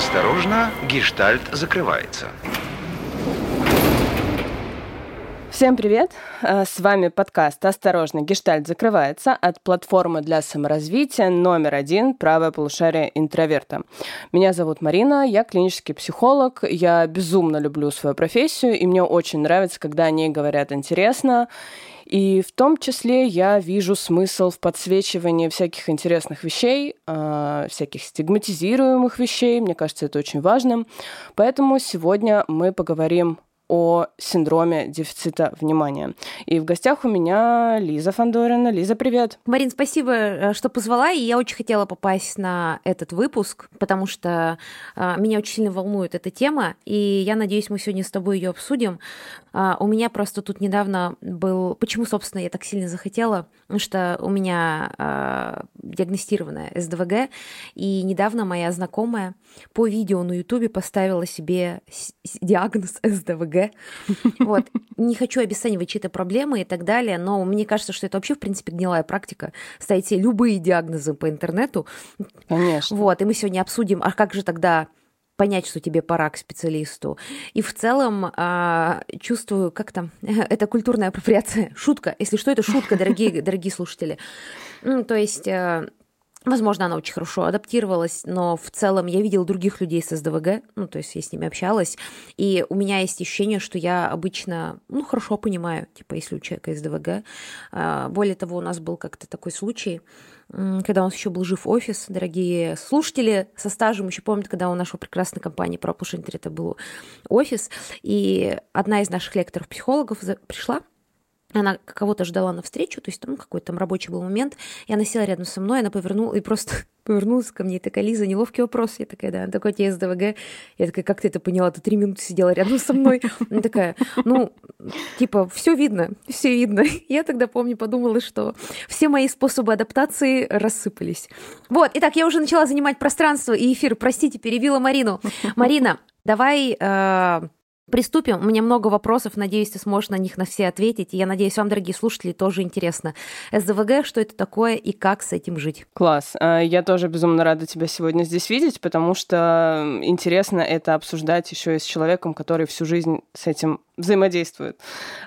Осторожно, гештальт закрывается. Всем привет! Э, с вами подкаст «Осторожно, гештальт закрывается» от платформы для саморазвития номер один «Правое полушарие интроверта». Меня зовут Марина, я клинический психолог, я безумно люблю свою профессию, и мне очень нравится, когда о ней говорят интересно. И в том числе я вижу смысл в подсвечивании всяких интересных вещей, э, всяких стигматизируемых вещей. Мне кажется, это очень важным. Поэтому сегодня мы поговорим о синдроме дефицита внимания. И в гостях у меня Лиза Фандорина. Лиза, привет. Марин, спасибо, э, что позвала. И я очень хотела попасть на этот выпуск, потому что э, меня очень сильно волнует эта тема. И я надеюсь, мы сегодня с тобой ее обсудим. Э, у меня просто тут недавно был... Почему, собственно, я так сильно захотела? Потому что у меня э, диагностированная СДВГ, и недавно моя знакомая по видео на Ютубе поставила себе диагноз СДВГ Вот. Не хочу обесценивать чьи-то проблемы и так далее, но мне кажется, что это вообще, в принципе, гнилая практика. Ставить себе любые диагнозы по интернету. Конечно. Вот. И мы сегодня обсудим, а как же тогда понять, что тебе пора к специалисту. И в целом э, чувствую, как там, это культурная апроприация, шутка. Если что, это шутка, дорогие, дорогие слушатели. Ну, то есть э, Возможно, она очень хорошо адаптировалась, но в целом я видела других людей с СДВГ, ну, то есть я с ними общалась, и у меня есть ощущение, что я обычно, ну, хорошо понимаю, типа, если у человека СДВГ. А, более того, у нас был как-то такой случай, когда у нас еще был жив офис, дорогие слушатели со стажем еще помнят, когда у нашей прекрасной компании про это был офис, и одна из наших лекторов-психологов пришла, она кого-то ждала на встречу, то есть там какой-то там рабочий был момент, и она села рядом со мной, она повернула и просто повернулась ко мне, и такая, Лиза, неловкий вопрос. Я такая, да, она такой, тебе СДВГ. Я такая, как ты это поняла? Ты три минуты сидела рядом со мной. Она такая, ну, типа, все видно, все видно. Я тогда, помню, подумала, что все мои способы адаптации рассыпались. Вот, итак, я уже начала занимать пространство и эфир. Простите, перебила Марину. Марина, давай э, Приступим. У меня много вопросов. Надеюсь, ты сможешь на них на все ответить. И я надеюсь, вам, дорогие слушатели, тоже интересно. СДВГ, что это такое и как с этим жить? Класс. А, я тоже безумно рада тебя сегодня здесь видеть, потому что интересно это обсуждать еще и с человеком, который всю жизнь с этим взаимодействуют,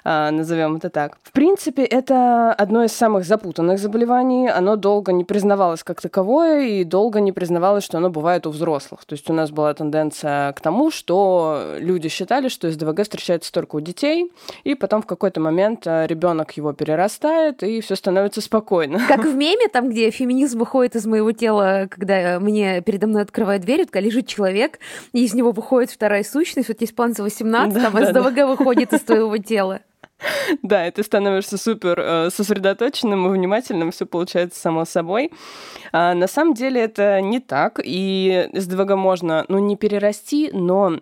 а, назовем это так. В принципе, это одно из самых запутанных заболеваний. Оно долго не признавалось как таковое и долго не признавалось, что оно бывает у взрослых. То есть у нас была тенденция к тому, что люди считали, что СДВГ встречается только у детей, и потом в какой-то момент а, ребенок его перерастает, и все становится спокойно. Как в меме, там, где феминизм выходит из моего тела, когда мне передо мной открывает дверь, когда лежит человек, и из него выходит вторая сущность, вот есть план за 18, да, там да, СДВГ да. выходит выходит из твоего тела. Да, и ты становишься супер э, сосредоточенным и внимательным, все получается само собой. А, на самом деле это не так, и СДВГ можно, ну, не перерасти, но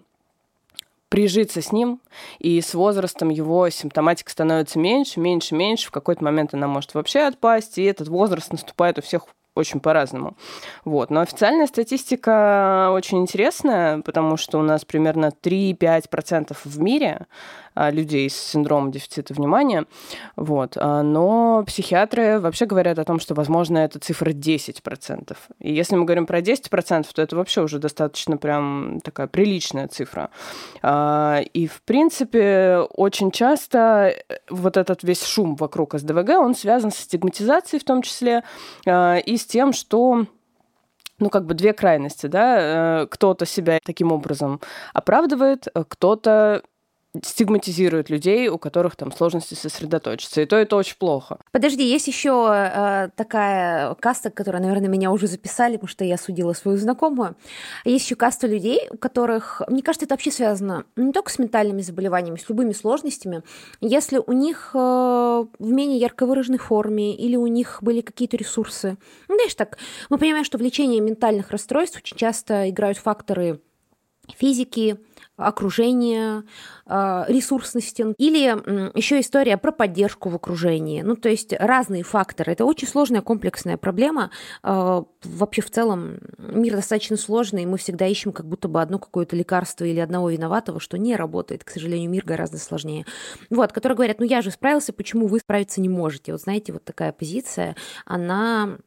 прижиться с ним, и с возрастом его симптоматика становится меньше, меньше, меньше. В какой-то момент она может вообще отпасть, и этот возраст наступает у всех очень по-разному. Вот. Но официальная статистика очень интересная, потому что у нас примерно 3-5% в мире людей с синдромом дефицита внимания. Вот. А, но психиатры вообще говорят о том, что, возможно, это цифра 10%. И если мы говорим про 10%, то это вообще уже достаточно прям такая приличная цифра. А, и, в принципе, очень часто э, вот этот весь шум вокруг СДВГ, он связан с стигматизацией в том числе и с тем, что ну, как бы две крайности, да, э, кто-то себя таким образом оправдывает, кто-то стигматизирует людей, у которых там сложности сосредоточиться. И то это очень плохо. Подожди, есть еще э, такая каста, которая, наверное, меня уже записали, потому что я судила свою знакомую. Есть еще каста людей, у которых, мне кажется, это вообще связано не только с ментальными заболеваниями, с любыми сложностями. Если у них э, в менее ярко выраженной форме или у них были какие-то ресурсы. Ну, знаешь, так, мы понимаем, что в лечении ментальных расстройств очень часто играют факторы физики, окружения, а, ресурсности. Или еще история про поддержку в окружении. Ну, то есть разные факторы. Это очень сложная комплексная проблема. А, вообще в целом мир достаточно сложный, и мы всегда ищем как будто бы одно какое-то лекарство или одного виноватого, что не работает. К сожалению, мир гораздо сложнее. Вот, которые говорят, ну я же справился, почему вы справиться не можете? Вот знаете, вот такая позиция, она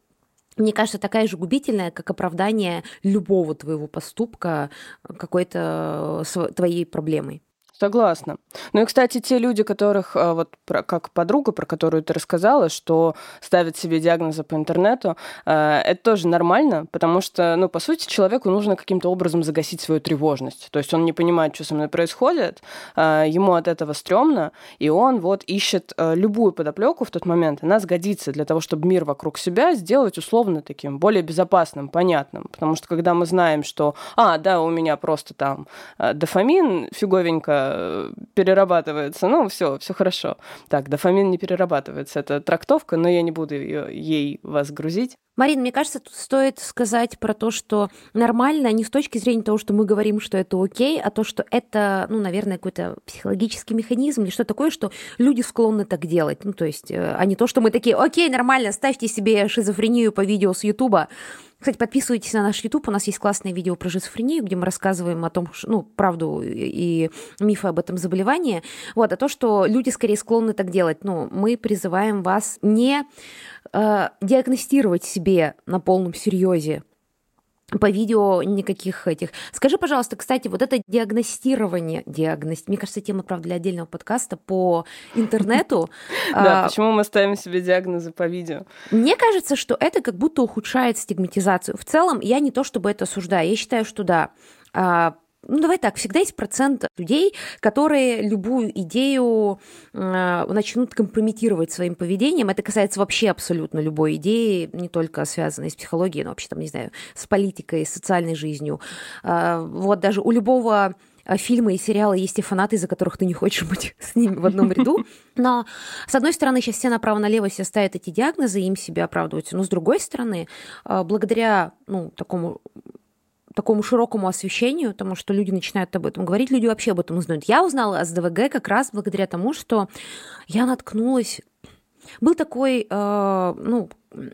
мне кажется, такая же губительная, как оправдание любого твоего поступка какой-то твоей проблемой. Согласна. Ну и, кстати, те люди, которых, а, вот как подруга, про которую ты рассказала, что ставят себе диагнозы по интернету, а, это тоже нормально, потому что, ну, по сути, человеку нужно каким-то образом загасить свою тревожность. То есть он не понимает, что со мной происходит, а, ему от этого стрёмно, и он вот ищет любую подоплеку в тот момент. Она сгодится для того, чтобы мир вокруг себя сделать условно таким, более безопасным, понятным. Потому что когда мы знаем, что, а, да, у меня просто там дофамин фиговенько перерабатывается. Ну, все, все хорошо. Так, дофамин не перерабатывается. Это трактовка, но я не буду ее, ей вас грузить. Марин, мне кажется, тут стоит сказать про то, что нормально не с точки зрения того, что мы говорим, что это окей, а то, что это, ну, наверное, какой-то психологический механизм или что такое, что люди склонны так делать. Ну, то есть, э, а не то, что мы такие, окей, нормально, ставьте себе шизофрению по видео с Ютуба, кстати, подписывайтесь на наш YouTube, у нас есть классное видео про шизофрению, где мы рассказываем о том, ну, правду и мифы об этом заболевании. Вот, а то, что люди скорее склонны так делать, ну, мы призываем вас не э, диагностировать себе на полном серьезе по видео никаких этих. Скажи, пожалуйста, кстати, вот это диагностирование, диагност, мне кажется, тема, правда, для отдельного подкаста по интернету. Да, почему мы ставим себе диагнозы по видео? Мне кажется, что это как будто ухудшает стигматизацию. В целом, я не то чтобы это осуждаю, я считаю, что да, а, ну, давай так, всегда есть процент людей, которые любую идею э, начнут компрометировать своим поведением. Это касается вообще абсолютно любой идеи, не только связанной с психологией, но вообще, там, не знаю, с политикой, с социальной жизнью. Э, вот даже у любого фильма и сериала есть и фанаты, из-за которых ты не хочешь быть с ними в одном ряду. Но, с одной стороны, сейчас все направо-налево все ставят эти диагнозы, им себя оправдываются. Но, с другой стороны, благодаря ну, такому такому широкому освещению, потому что люди начинают об этом говорить, люди вообще об этом узнают. Я узнала о СДВГ как раз благодаря тому, что я наткнулась... Был такой, э, ну,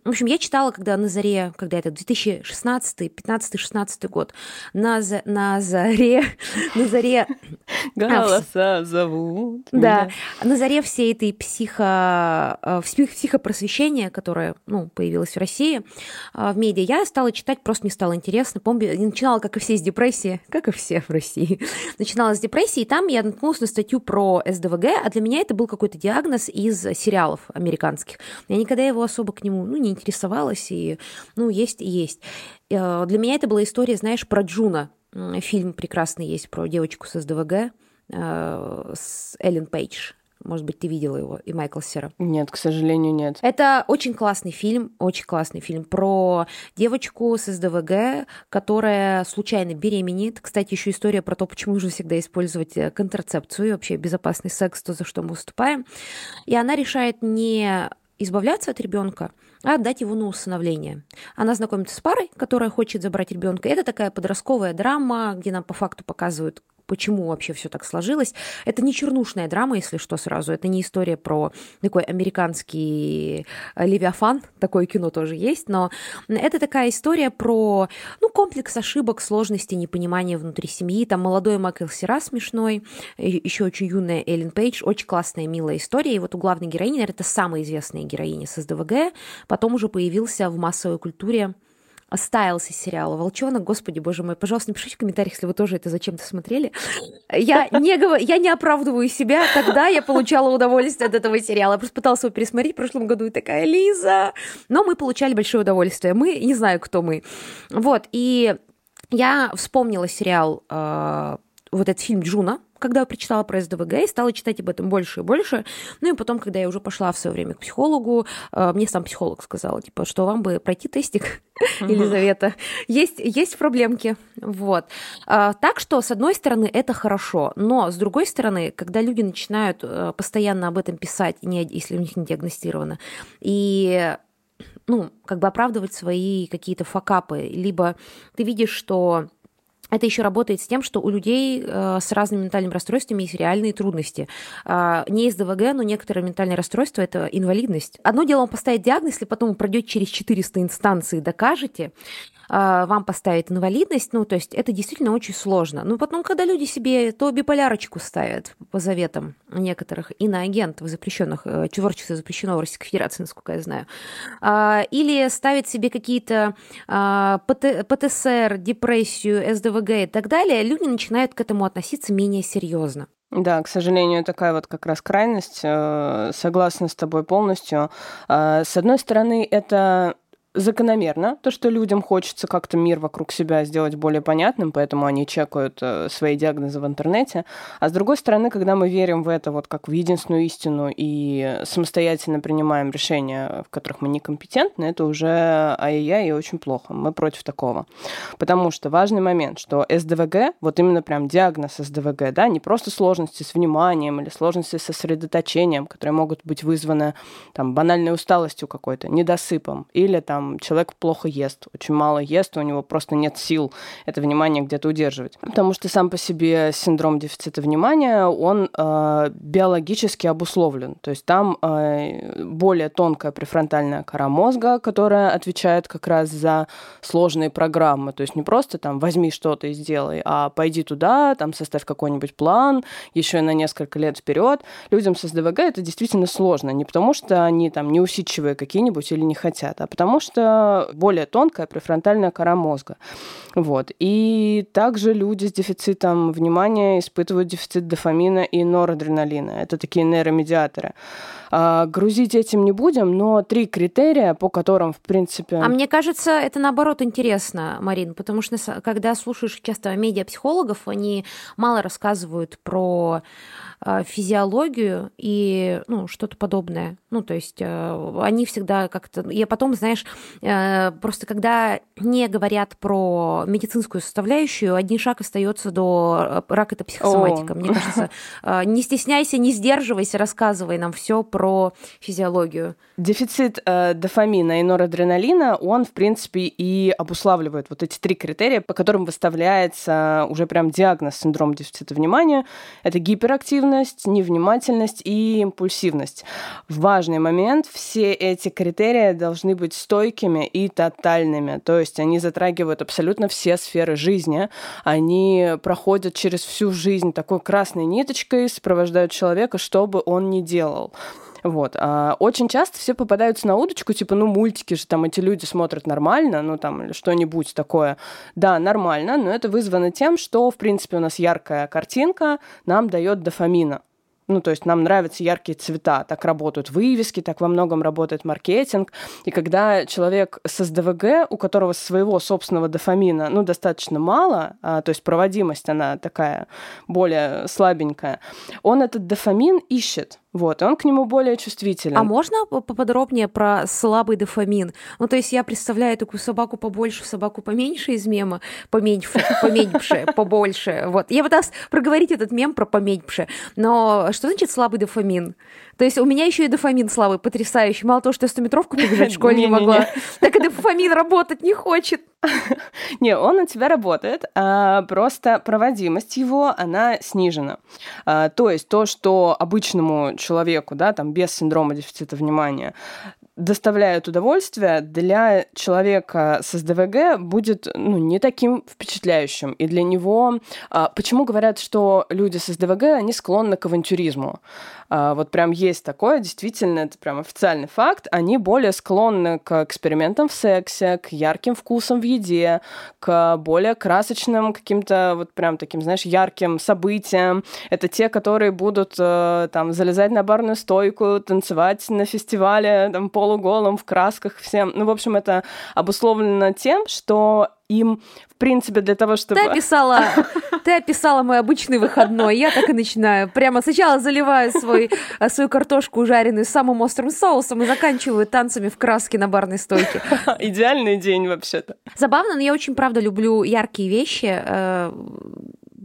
в общем, я читала, когда на заре, когда это 2016, 15, 16 год, на, за, на заре, на заре... Голоса зовут. Да, на заре всей этой психо, э, психопросвещения, которое, ну, появилось в России, э, в медиа, я стала читать, просто мне стало интересно. Помню, начинала, как и все, с депрессии, как и все в России. Начинала с депрессии, и там я наткнулась на статью про СДВГ, а для меня это был какой-то диагноз из сериалов американских. Я никогда его особо к нему ну, не интересовалась, и, ну, есть и есть. Э, для меня это была история, знаешь, про Джуно. Фильм прекрасный есть про девочку с СДВГ, э, с Эллен Пейдж. Может быть, ты видела его, и Майкл Сера. Нет, к сожалению, нет. Это очень классный фильм, очень классный фильм про девочку с СДВГ, которая случайно беременеет. Кстати, еще история про то, почему нужно всегда использовать э, контрацепцию и вообще безопасный секс, то, за что мы выступаем. И она решает не избавляться от ребенка, а отдать его на усыновление. Она знакомится с парой, которая хочет забрать ребенка. Это такая подростковая драма, где нам по факту показывают, почему вообще все так сложилось. Это не чернушная драма, если что, сразу. Это не история про такой американский э, Левиафан, такое кино тоже есть, но это такая история про ну, комплекс ошибок, сложностей, непонимания внутри семьи. Там молодой Майкл Сера смешной, еще очень юная Эллен Пейдж, очень классная, милая история. И вот у главной героини, наверное, это самая известная героиня с СДВГ, потом уже появился в массовой культуре Стайлс сериала «Волчонок». Господи, боже мой, пожалуйста, напишите в комментариях, если вы тоже это зачем-то смотрели. Я не, говорю, я не оправдываю себя. Тогда я получала удовольствие от этого сериала. Я просто пыталась его пересмотреть в прошлом году и такая, Лиза! Но мы получали большое удовольствие. Мы, не знаю, кто мы. Вот, и я вспомнила сериал, э, вот этот фильм «Джуна», когда я прочитала про СДВГ и стала читать об этом больше и больше. Ну и потом, когда я уже пошла в свое время к психологу, э, мне сам психолог сказал, типа, что вам бы пройти тестик, Елизавета. Есть, есть проблемки. Вот. А, так что, с одной стороны, это хорошо, но с другой стороны, когда люди начинают э, постоянно об этом писать, если у них не диагностировано, и ну, как бы оправдывать свои какие-то факапы, либо ты видишь, что это еще работает с тем, что у людей э, с разными ментальными расстройствами есть реальные трудности. Э, не из ДВГ, но некоторые ментальные расстройства – это инвалидность. Одно дело, он поставит диагноз, если потом пройдет через 400 инстанций, докажете, а, вам поставить инвалидность, ну, то есть это действительно очень сложно. Ну, потом, когда люди себе то биполярочку ставят по заветам некоторых иноагентов запрещенных, э, творчество запрещено в Российской Федерации, насколько я знаю, а, или ставят себе какие-то а, ПТСР, депрессию, СДВГ и так далее, люди начинают к этому относиться менее серьезно. Да, к сожалению, такая вот как раз крайность. Э, согласна с тобой полностью. С одной стороны, это закономерно, то, что людям хочется как-то мир вокруг себя сделать более понятным, поэтому они чекают э, свои диагнозы в интернете. А с другой стороны, когда мы верим в это вот как в единственную истину и самостоятельно принимаем решения, в которых мы некомпетентны, это уже ай-яй и очень плохо. Мы против такого. Потому что важный момент, что СДВГ, вот именно прям диагноз СДВГ, да, не просто сложности с вниманием или сложности с сосредоточением, которые могут быть вызваны там банальной усталостью какой-то, недосыпом или там там человек плохо ест, очень мало ест, у него просто нет сил это внимание где-то удерживать. Потому что сам по себе синдром дефицита внимания, он э, биологически обусловлен. То есть там э, более тонкая префронтальная кора мозга, которая отвечает как раз за сложные программы. То есть не просто там возьми что-то и сделай, а пойди туда, там составь какой-нибудь план, еще и на несколько лет вперед. Людям с СДВГ это действительно сложно. Не потому что они там неусидчивые какие-нибудь или не хотят, а потому что что более тонкая префронтальная кора мозга. Вот. И также люди с дефицитом внимания испытывают дефицит дофамина и норадреналина. Это такие нейромедиаторы. А, грузить этим не будем, но три критерия, по которым, в принципе... А мне кажется, это наоборот интересно, Марин, потому что когда слушаешь часто медиапсихологов, они мало рассказывают про а, физиологию и ну, что-то подобное. Ну, то есть э, они всегда как-то... Я потом, знаешь, э, просто когда не говорят про медицинскую составляющую, один шаг остается до э, рака это психосоматика. О. Мне кажется, не стесняйся, не сдерживайся, рассказывай нам все про физиологию. Дефицит э, дофамина и норадреналина, он, в принципе, и обуславливает вот эти три критерия, по которым выставляется уже прям диагноз синдром дефицита внимания. Это гиперактивность, невнимательность и импульсивность. Важный момент, все эти критерии должны быть стойкими и тотальными, то есть они затрагивают абсолютно все сферы жизни, они проходят через всю жизнь такой красной ниточкой, сопровождают человека, что бы он ни делал. Вот. А очень часто все попадаются на удочку, типа, ну, мультики же там эти люди смотрят нормально, ну, там, или что-нибудь такое. Да, нормально, но это вызвано тем, что, в принципе, у нас яркая картинка нам дает дофамина. Ну, то есть нам нравятся яркие цвета. Так работают вывески, так во многом работает маркетинг. И когда человек с СДВГ, у которого своего собственного дофамина, ну, достаточно мало, а, то есть проводимость, она такая более слабенькая, он этот дофамин ищет. Вот, он к нему более чувствителен. А можно поподробнее про слабый дофамин? Ну, то есть я представляю такую собаку побольше, собаку поменьше из мема, поменьше, поменьше, побольше. Вот. Я пыталась проговорить этот мем про поменьше. Но что значит слабый дофамин? То есть у меня еще и дофамин слабый, потрясающий. Мало того, что я стометровку побежать в школе не могла, так и дофамин работать не хочет. Не, он у тебя работает, а просто проводимость его, она снижена. А, то есть то, что обычному человеку, да, там, без синдрома дефицита внимания, доставляет удовольствие, для человека с СДВГ будет ну, не таким впечатляющим. И для него... А, почему говорят, что люди с СДВГ, они склонны к авантюризму? А, вот прям есть такое, действительно, это прям официальный факт. Они более склонны к экспериментам в сексе, к ярким вкусам в еде, к более красочным каким-то вот прям таким, знаешь, ярким событиям. Это те, которые будут э, там залезать на барную стойку, танцевать на фестивале, там полуголым, в красках всем. Ну, в общем, это обусловлено тем, что им, в принципе, для того, чтобы... Ты описала, ты описала мой обычный выходной. Я так и начинаю. Прямо сначала заливаю свой, э, свою картошку жареную самым острым соусом и заканчиваю танцами в краске на барной стойке. Идеальный день вообще-то. Забавно, но я очень, правда, люблю яркие вещи.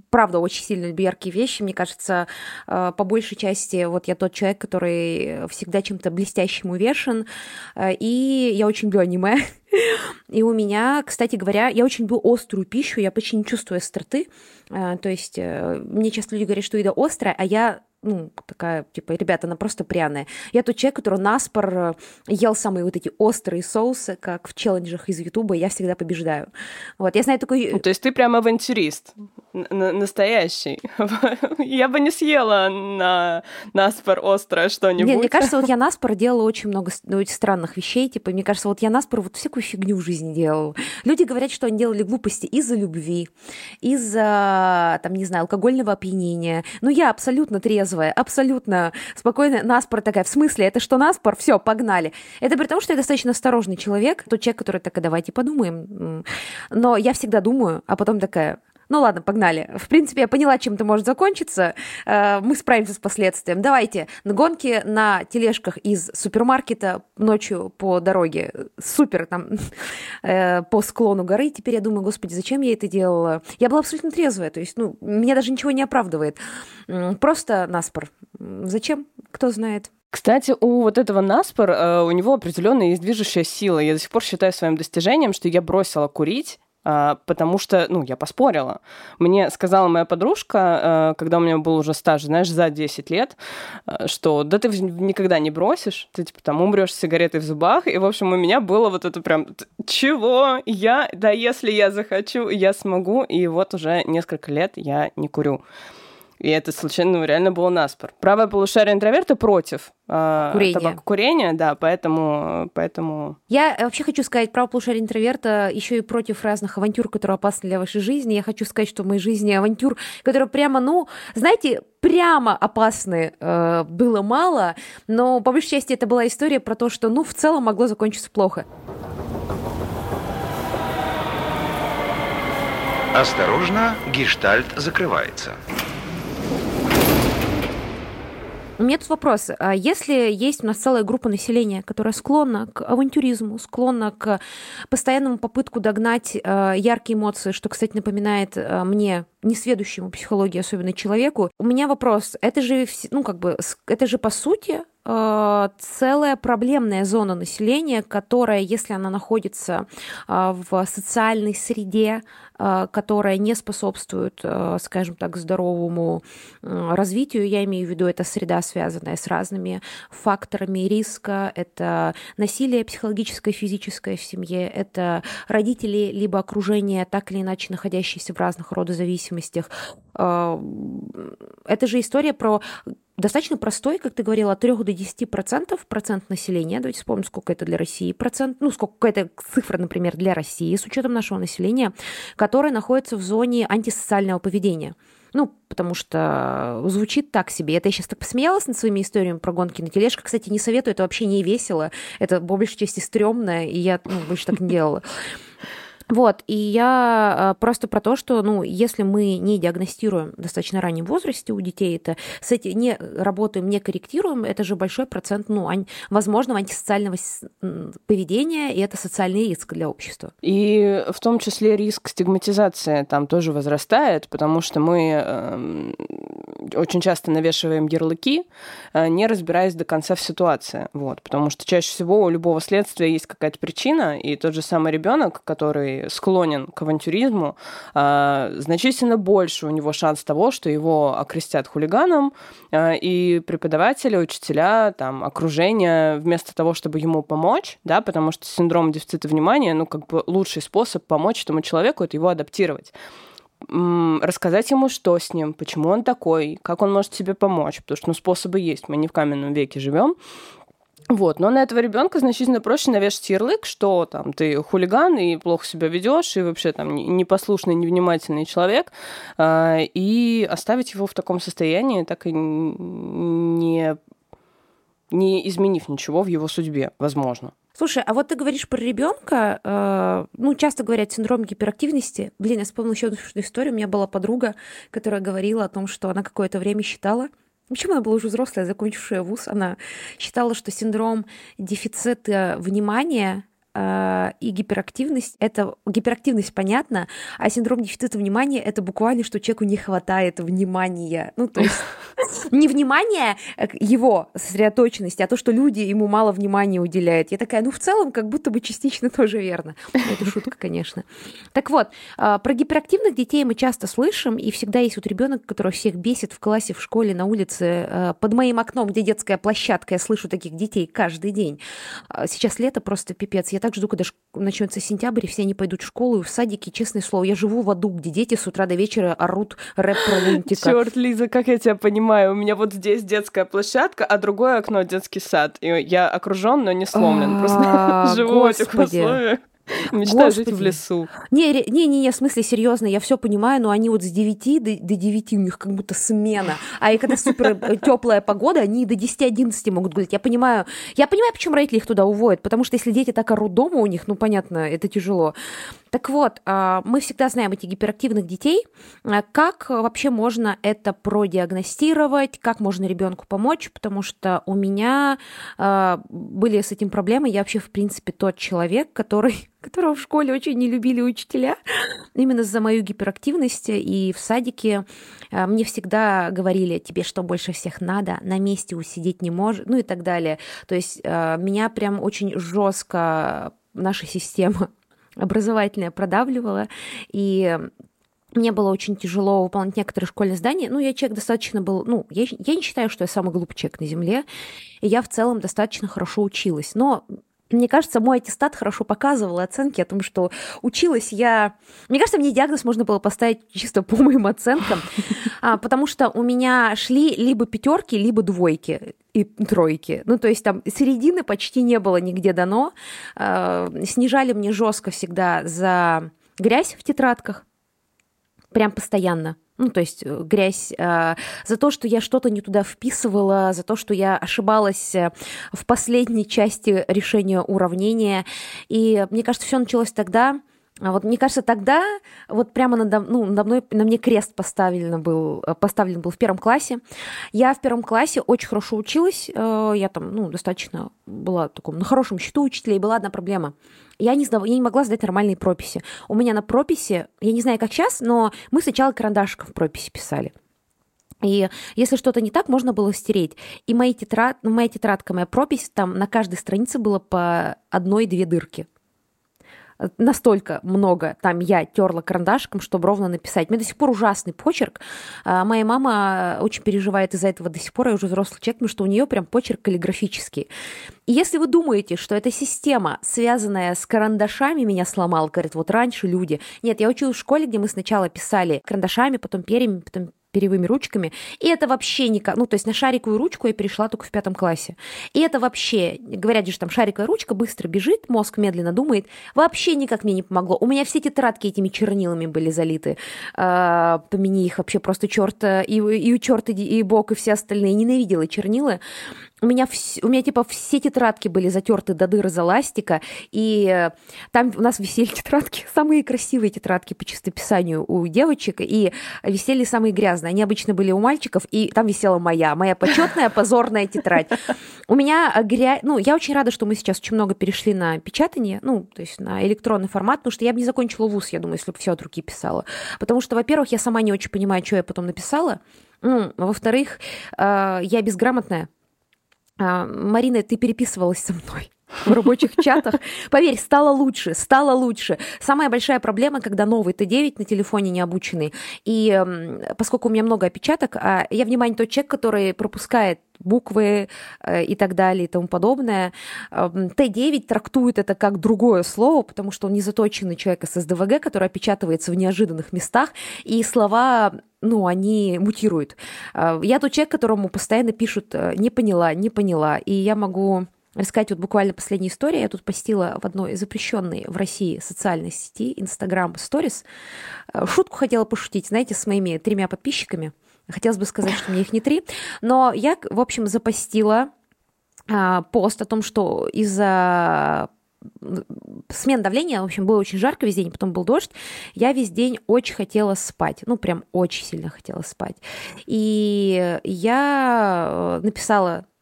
Э, правда, очень сильно люблю яркие вещи. Мне кажется, э, по большей части вот я тот человек, который всегда чем-то блестящим увешан. Э, и я очень люблю аниме. И у меня, кстати говоря, я очень люблю острую пищу, я почти не чувствую остроты. То есть мне часто люди говорят, что еда острая, а я ну, такая, типа, ребята, она просто пряная. Я тот человек, который наспор э, ел самые вот эти острые соусы, как в челленджах из Ютуба, я всегда побеждаю. Вот, я знаю такой... Ну, то есть ты прям авантюрист, настоящий. я бы не съела на наспор острое что-нибудь. Нет, мне кажется, вот я наспор делала очень много ну, странных вещей, типа, мне кажется, вот я наспор вот всякую фигню в жизни делала. Люди говорят, что они делали глупости из-за любви, из-за, там, не знаю, алкогольного опьянения. Но я абсолютно трезвая, абсолютно спокойная. Наспор такая, в смысле, это что наспор? Все, погнали. Это при том, что я достаточно осторожный человек, тот человек, который такой, давайте подумаем. Но я всегда думаю, а потом такая, ну ладно, погнали. В принципе, я поняла, чем это может закончиться. Э, мы справимся с последствием. Давайте на гонки на тележках из супермаркета ночью по дороге. Супер, там, э, по склону горы. Теперь я думаю, господи, зачем я это делала? Я была абсолютно трезвая, то есть, ну, меня даже ничего не оправдывает. Просто наспор. Зачем? Кто знает. Кстати, у вот этого Наспор, э, у него определенная есть движущая сила. Я до сих пор считаю своим достижением, что я бросила курить потому что, ну, я поспорила. Мне сказала моя подружка, а, когда у меня был уже стаж, знаешь, за 10 лет, а, что да ты никогда не бросишь, ты типа там умрешь с сигаретой в зубах, и, в общем, у меня было вот это прям, чего? Я, да если я захочу, я смогу, и вот уже несколько лет я не курю. И это случайно ну, реально было наспор. Правое полушарие интроверта против э, курения. табакокурения, да, поэтому, поэтому... Я вообще хочу сказать, правое полушарие интроверта еще и против разных авантюр, которые опасны для вашей жизни. Я хочу сказать, что в моей жизни авантюр, которые прямо, ну, знаете, прямо опасны э, было мало, но по большей части это была история про то, что, ну, в целом могло закончиться плохо. Осторожно, гештальт закрывается. У меня тут вопрос. А если есть у нас целая группа населения, которая склонна к авантюризму, склонна к постоянному попытку догнать э, яркие эмоции, что, кстати, напоминает э, мне, несведущему психологии, особенно человеку, у меня вопрос. Это же, ну, как бы, это же, по сути, э, целая проблемная зона населения, которая, если она находится в социальной среде, Э, которая не способствует, э, скажем так, здоровому развитию. Я имею в виду, это среда, связанная с разными факторами риска. Это насилие психологическое, физическое в семье, это родители либо окружение, так или иначе находящиеся в разных родозависимостях. Э, это же история про достаточно простой, как ты говорила, от 3 до 10 процентов процент населения. Давайте вспомним, сколько это для России процент, ну, сколько это цифра, например, для России с учетом нашего населения, которое находится в зоне антисоциального поведения. Ну, потому что звучит так себе. Это я сейчас так посмеялась над своими историями про гонки на тележках. Кстати, не советую, это вообще не весело. Это, по большей части, стрёмно, и я ну, больше так не делала. Вот, и я а, просто про то, что, ну, если мы не диагностируем в достаточно раннем возрасте у детей это, с этим не работаем, не корректируем, это же большой процент, ну, ан, возможного антисоциального поведения, и это социальный риск для общества. И в том числе риск стигматизации там тоже возрастает, потому что мы э, очень часто навешиваем ярлыки, э, не разбираясь до конца в ситуации, вот, потому что чаще всего у любого следствия есть какая-то причина, и тот же самый ребенок, который склонен к авантюризму, а, значительно больше у него шанс того, что его окрестят хулиганом, а, и преподаватели, учителя, там, окружение, вместо того, чтобы ему помочь, да, потому что синдром дефицита внимания, ну, как бы лучший способ помочь этому человеку, это его адаптировать. Рассказать ему, что с ним, почему он такой, как он может себе помочь, потому что ну, способы есть, мы не в каменном веке живем, вот, но на этого ребенка значительно проще навешать ярлык, что там ты хулиган и плохо себя ведешь, и вообще там непослушный, невнимательный человек, а, и оставить его в таком состоянии, так и не, не изменив ничего в его судьбе, возможно. Слушай, а вот ты говоришь про ребенка, э, ну, часто говорят синдром гиперактивности. Блин, я вспомнила еще одну историю. У меня была подруга, которая говорила о том, что она какое-то время считала, Почему она была уже взрослая, закончившая вуз? Она считала, что синдром дефицита внимания э, и гиперактивность, это гиперактивность понятно, а синдром дефицита внимания это буквально, что человеку не хватает внимания. Ну, то есть не внимание его сосредоточенности, а то, что люди ему мало внимания уделяют. Я такая, ну, в целом, как будто бы частично тоже верно. Это шутка, конечно. Так вот, э, про гиперактивных детей мы часто слышим, и всегда есть вот ребенок, который всех бесит в классе, в школе, на улице, э, под моим окном, где детская площадка, я слышу таких детей каждый день. А сейчас лето просто пипец. Я так жду, когда начнется сентябрь, и все они пойдут в школу и в садики, честное слово. Я живу в аду, где дети с утра до вечера орут рэп про лунтика. Черт, Лиза, как я тебя понимаю. У меня вот здесь детская площадка, а другое окно детский сад. И я окружен, но не сломлен. Просто А, живу в этих господи. Мечтаю жить в лесу. Не, не, не, не, в смысле, серьезно, я все понимаю, но они вот с 9 до, до 9 у них как будто смена. А и когда супер теплая погода, они до 10-11 могут гулять. Я понимаю, я понимаю, почему родители их туда уводят, потому что если дети так орут дома у них, ну, понятно, это тяжело. Так вот, а, мы всегда знаем этих гиперактивных детей. А, Как вообще можно это продиагностировать, как можно ребенку помочь, потому что у меня а, были с этим проблемы. Я вообще, в принципе, тот человек, который которого в школе очень не любили учителя, именно за мою гиперактивность. И в садике а, мне всегда говорили, тебе что больше всех надо, на месте усидеть не можешь, ну и так далее. То есть а, меня прям очень жестко наша система образовательная продавливала, и мне было очень тяжело выполнять некоторые школьные задания. Ну, я человек достаточно был... Ну, я, я не считаю, что я самый глупый человек на Земле, и я в целом достаточно хорошо училась. Но мне кажется, мой аттестат хорошо показывал оценки о том, что училась я... Мне кажется, мне диагноз можно было поставить чисто по моим оценкам, а, потому что у меня шли либо пятерки, либо двойки и тройки. Ну, то есть там середины почти не было нигде дано. А, Снижали мне жестко всегда за грязь в тетрадках, прям постоянно. Ну, то есть э, грязь э, за то, что я что-то не туда вписывала, за то, что я ошибалась э, в последней части решения уравнения. И мне кажется, все началось тогда. А Вот мне кажется, тогда вот прямо надо, ну, надо мной, на мне крест поставлен был, э, поставлен был в первом классе. Я в первом классе очень хорошо училась. Я там, ну, достаточно была таком, на хорошем счету учителя, и была одна проблема. Я не, сдав- я не могла сдать нормальные прописи. У меня на прописи, я не знаю, как сейчас, но мы сначала карандашиком в прописи писали. И если что-то не так, можно было стереть. И мои тетра... ну, моя тетрадка, моя пропись, там на каждой странице было по одной-две дырки. Настолько много там я терла карандашиком, чтобы ровно написать. У меня до сих пор ужасный почерк. А, Моя мама очень переживает из-за этого до сих пор, я уже взрослый человек, потому что у нее прям почерк каллиграфический. И если вы думаете, что эта система, связанная с карандашами, меня сломала, говорят, вот раньше люди... Нет, я училась в школе, где мы сначала писали карандашами, потом перьями, потом перьевыми ручками. И это вообще никак... Ну, то есть на шариковую ручку я перешла только в пятом классе. И это вообще... Говорят же, там шариковая ручка быстро бежит, мозг медленно думает. Вообще никак мне не помогло. У меня все тетрадки этими чернилами были залиты. А, помяни их вообще просто черт и, и у черта и бог, и все остальные. Ненавидела чернила. У меня, вс- у меня типа все тетрадки были затерты до дыр из эластика, и э, там у нас висели тетрадки, самые красивые тетрадки по чистописанию у девочек, и висели самые грязные. Они обычно были у мальчиков, и там висела моя, моя почетная позорная тетрадь. У меня грязь... Ну, я очень рада, что мы сейчас очень много перешли на печатание, ну, то есть на электронный формат, потому что я бы не закончила вуз, я думаю, если бы все от руки писала. Потому что, во-первых, я сама не очень понимаю, что я потом написала, ну, во-вторых, э, я безграмотная, Марина, ты переписывалась со мной в рабочих чатах. Поверь, стало лучше, стало лучше. Самая большая проблема, когда новый Т9 на телефоне не обученный. И м, поскольку у меня много опечаток, а я, внимание, тот человек, который пропускает буквы э, и так далее и тому подобное. Эм, Т9 трактует это как другое слово, потому что он не заточенный человек из СДВГ, который опечатывается в неожиданных местах, и слова ну, они мутируют. Э, Я тот человек, которому постоянно пишут э, «не поняла, не поняла», и я могу рассказать вот буквально последняя история. Я тут постила в одной запрещенной в России социальной сети Instagram Stories. Э, Шутку хотела пошутить, знаете, с моими тремя подписчиками. Хотелось бы сказать, что мне их не три. Но я, в общем, запостила а, пост о том, что из-за смен давления, в общем, было очень жарко весь день, потом был дождь, я весь день очень хотела спать, ну, прям очень сильно хотела спать. И я э, написала э,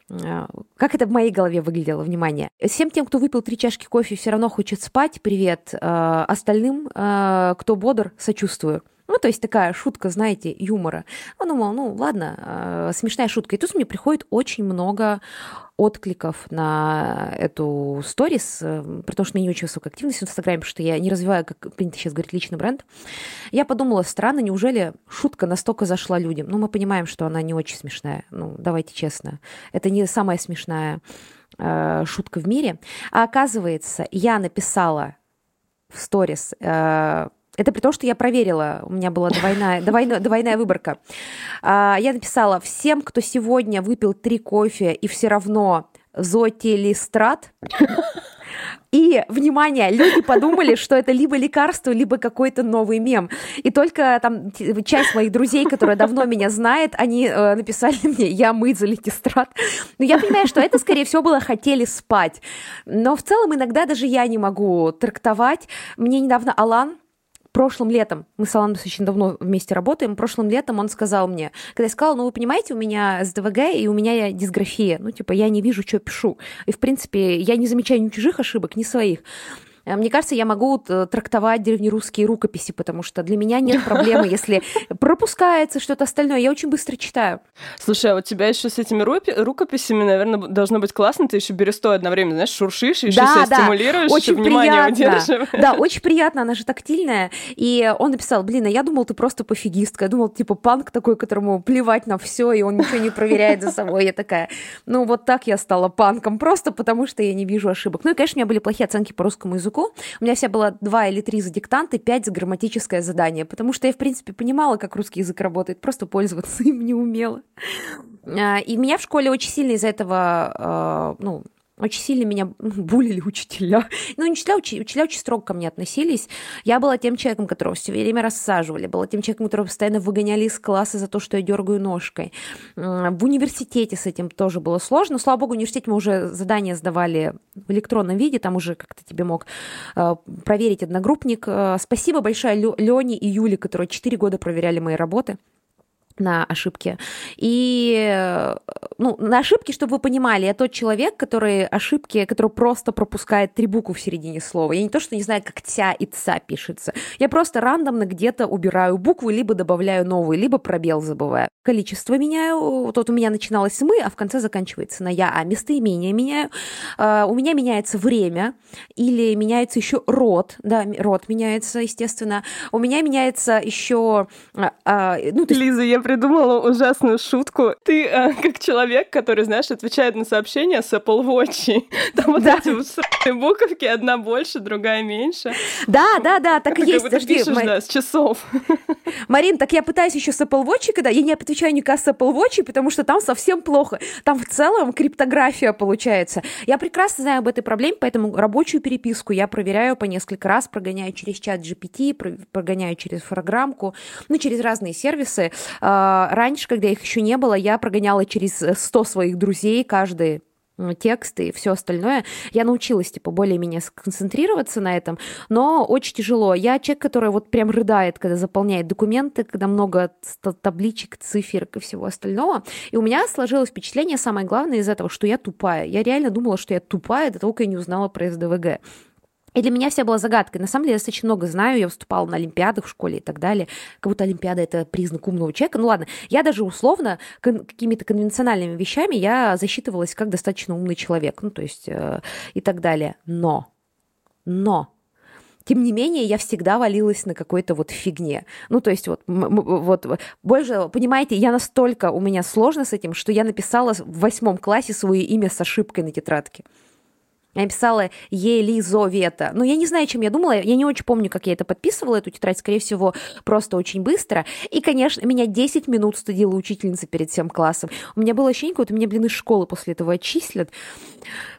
как это в моей голове выглядело, внимание. Всем тем, кто выпил три чашки кофе, все равно хочет спать, привет. Э, остальным, э, кто бодр, сочувствую. Ну, то есть такая шутка, знаете, юмора. Он думал, ну, ладно, смешная шутка. И тут мне приходит очень много откликов на эту сторис, потому что у меня не очень высокая активность в Инстаграме, потому что я не развиваю, как принято сейчас говорить, личный бренд. Я подумала, странно, неужели шутка настолько зашла людям? Ну, мы понимаем, что она не очень смешная. Ну, давайте честно. Это не самая смешная э, шутка в мире. А оказывается, я написала в сторис э, это при том, что я проверила, у меня была двойная, двойная, двойная выборка. А, я написала, всем, кто сегодня выпил три кофе и все равно зотелистрат, и, внимание, люди подумали, что это либо лекарство, либо какой-то новый мем. И только там часть моих друзей, которая давно меня знает, они э, написали мне «Я мыть за литистрат». Но я понимаю, что это, скорее всего, было «хотели спать». Но в целом иногда даже я не могу трактовать. Мне недавно Алан, прошлым летом, мы с Аланом очень давно вместе работаем, прошлым летом он сказал мне, когда я сказала, ну вы понимаете, у меня СДВГ и у меня дисграфия, ну типа я не вижу, что пишу. И в принципе я не замечаю ни чужих ошибок, ни своих. Э, мне кажется, я могу э, трактовать древнерусские рукописи, потому что для меня нет проблемы, если пропускается что-то остальное. Я очень быстро читаю. Слушай, а у тебя еще с этими рукописями, наверное, должно быть классно. Ты еще берестой одновременно, знаешь, шуршишь, еще да, себя да. стимулируешь, очень внимание удерживаешь. Да, очень приятно, она же тактильная. И он написал, блин, а я думал, ты просто пофигистка. Я думал, типа, панк такой, которому плевать на все, и он ничего не проверяет за собой. Я такая, ну вот так я стала панком, просто потому что я не вижу ошибок. Ну и, конечно, у меня были плохие оценки по русскому языку, языку. У меня вся было два или три за диктанты, пять за грамматическое задание, потому что я, в принципе, понимала, как русский язык работает, просто пользоваться им не умела. А, и меня в школе очень сильно из-за этого, а, ну, очень сильно меня булили учителя. Ну, учителя, учителя очень строго ко мне относились. Я была тем человеком, которого все время рассаживали, была тем человеком, которого постоянно выгоняли из класса за то, что я дергаю ножкой. В университете с этим тоже было сложно. Слава богу, в университете мы уже задания сдавали в электронном виде, там уже как-то тебе мог э, проверить одногруппник. Э, спасибо большое Лене и Юле, которые 4 года проверяли мои работы на ошибки. И, ну, на ошибки, чтобы вы понимали, я тот человек, который ошибки, который просто пропускает три буквы в середине слова. Я не то, что не знаю, как тя и ца пишется. Я просто рандомно где-то убираю буквы, либо добавляю новые, либо пробел забываю. Количество меняю. Вот у меня начиналось мы, а в конце заканчивается на я, а местоимение меняю. Uh, у меня меняется время, или меняется еще род, да, род меняется, естественно. У меня меняется еще... Uh, ну, есть... Лиза, я придумала ужасную шутку. Ты э, как человек, который, знаешь, отвечает на сообщения с Apple Watch. Там вот да. эти вот буковки, одна больше, другая меньше. Да, да, да, так и есть. Подожди, пишешь, Мар... да, с часов. Марин, так я пытаюсь еще с Apple Watch, когда я не отвечаю никак с Apple Watch, потому что там совсем плохо. Там в целом криптография получается. Я прекрасно знаю об этой проблеме, поэтому рабочую переписку я проверяю по несколько раз, прогоняю через чат GPT, прогоняю через программку, ну, через разные сервисы. А, раньше, когда их еще не было, я прогоняла через 100 своих друзей каждый тексты и все остальное. Я научилась, типа, более-менее сконцентрироваться на этом, но очень тяжело. Я человек, который вот прям рыдает, когда заполняет документы, когда много табличек, циферок и всего остального. И у меня сложилось впечатление, самое главное из этого, что я тупая. Я реально думала, что я тупая до того, как я не узнала про СДВГ. И для меня вся была загадкой. На самом деле я достаточно много знаю, я выступала на Олимпиадах в школе и так далее. Как будто Олимпиада — это признак умного человека. Ну ладно, я даже условно кон- какими-то конвенциональными вещами я засчитывалась как достаточно умный человек. Ну то есть э, и так далее. Но, но тем не менее, я всегда валилась на какой-то вот фигне. Ну, то есть вот, вот больше, понимаете, я настолько, у меня сложно с этим, что я написала в восьмом классе свое имя с ошибкой на тетрадке. Я писала Елизовета. Ну, я не знаю, чем я думала. Я не очень помню, как я это подписывала, эту тетрадь. Скорее всего, просто очень быстро. И, конечно, меня 10 минут стыдила учительница перед всем классом. У меня было ощущение, вот меня, блин, из школы после этого отчислят.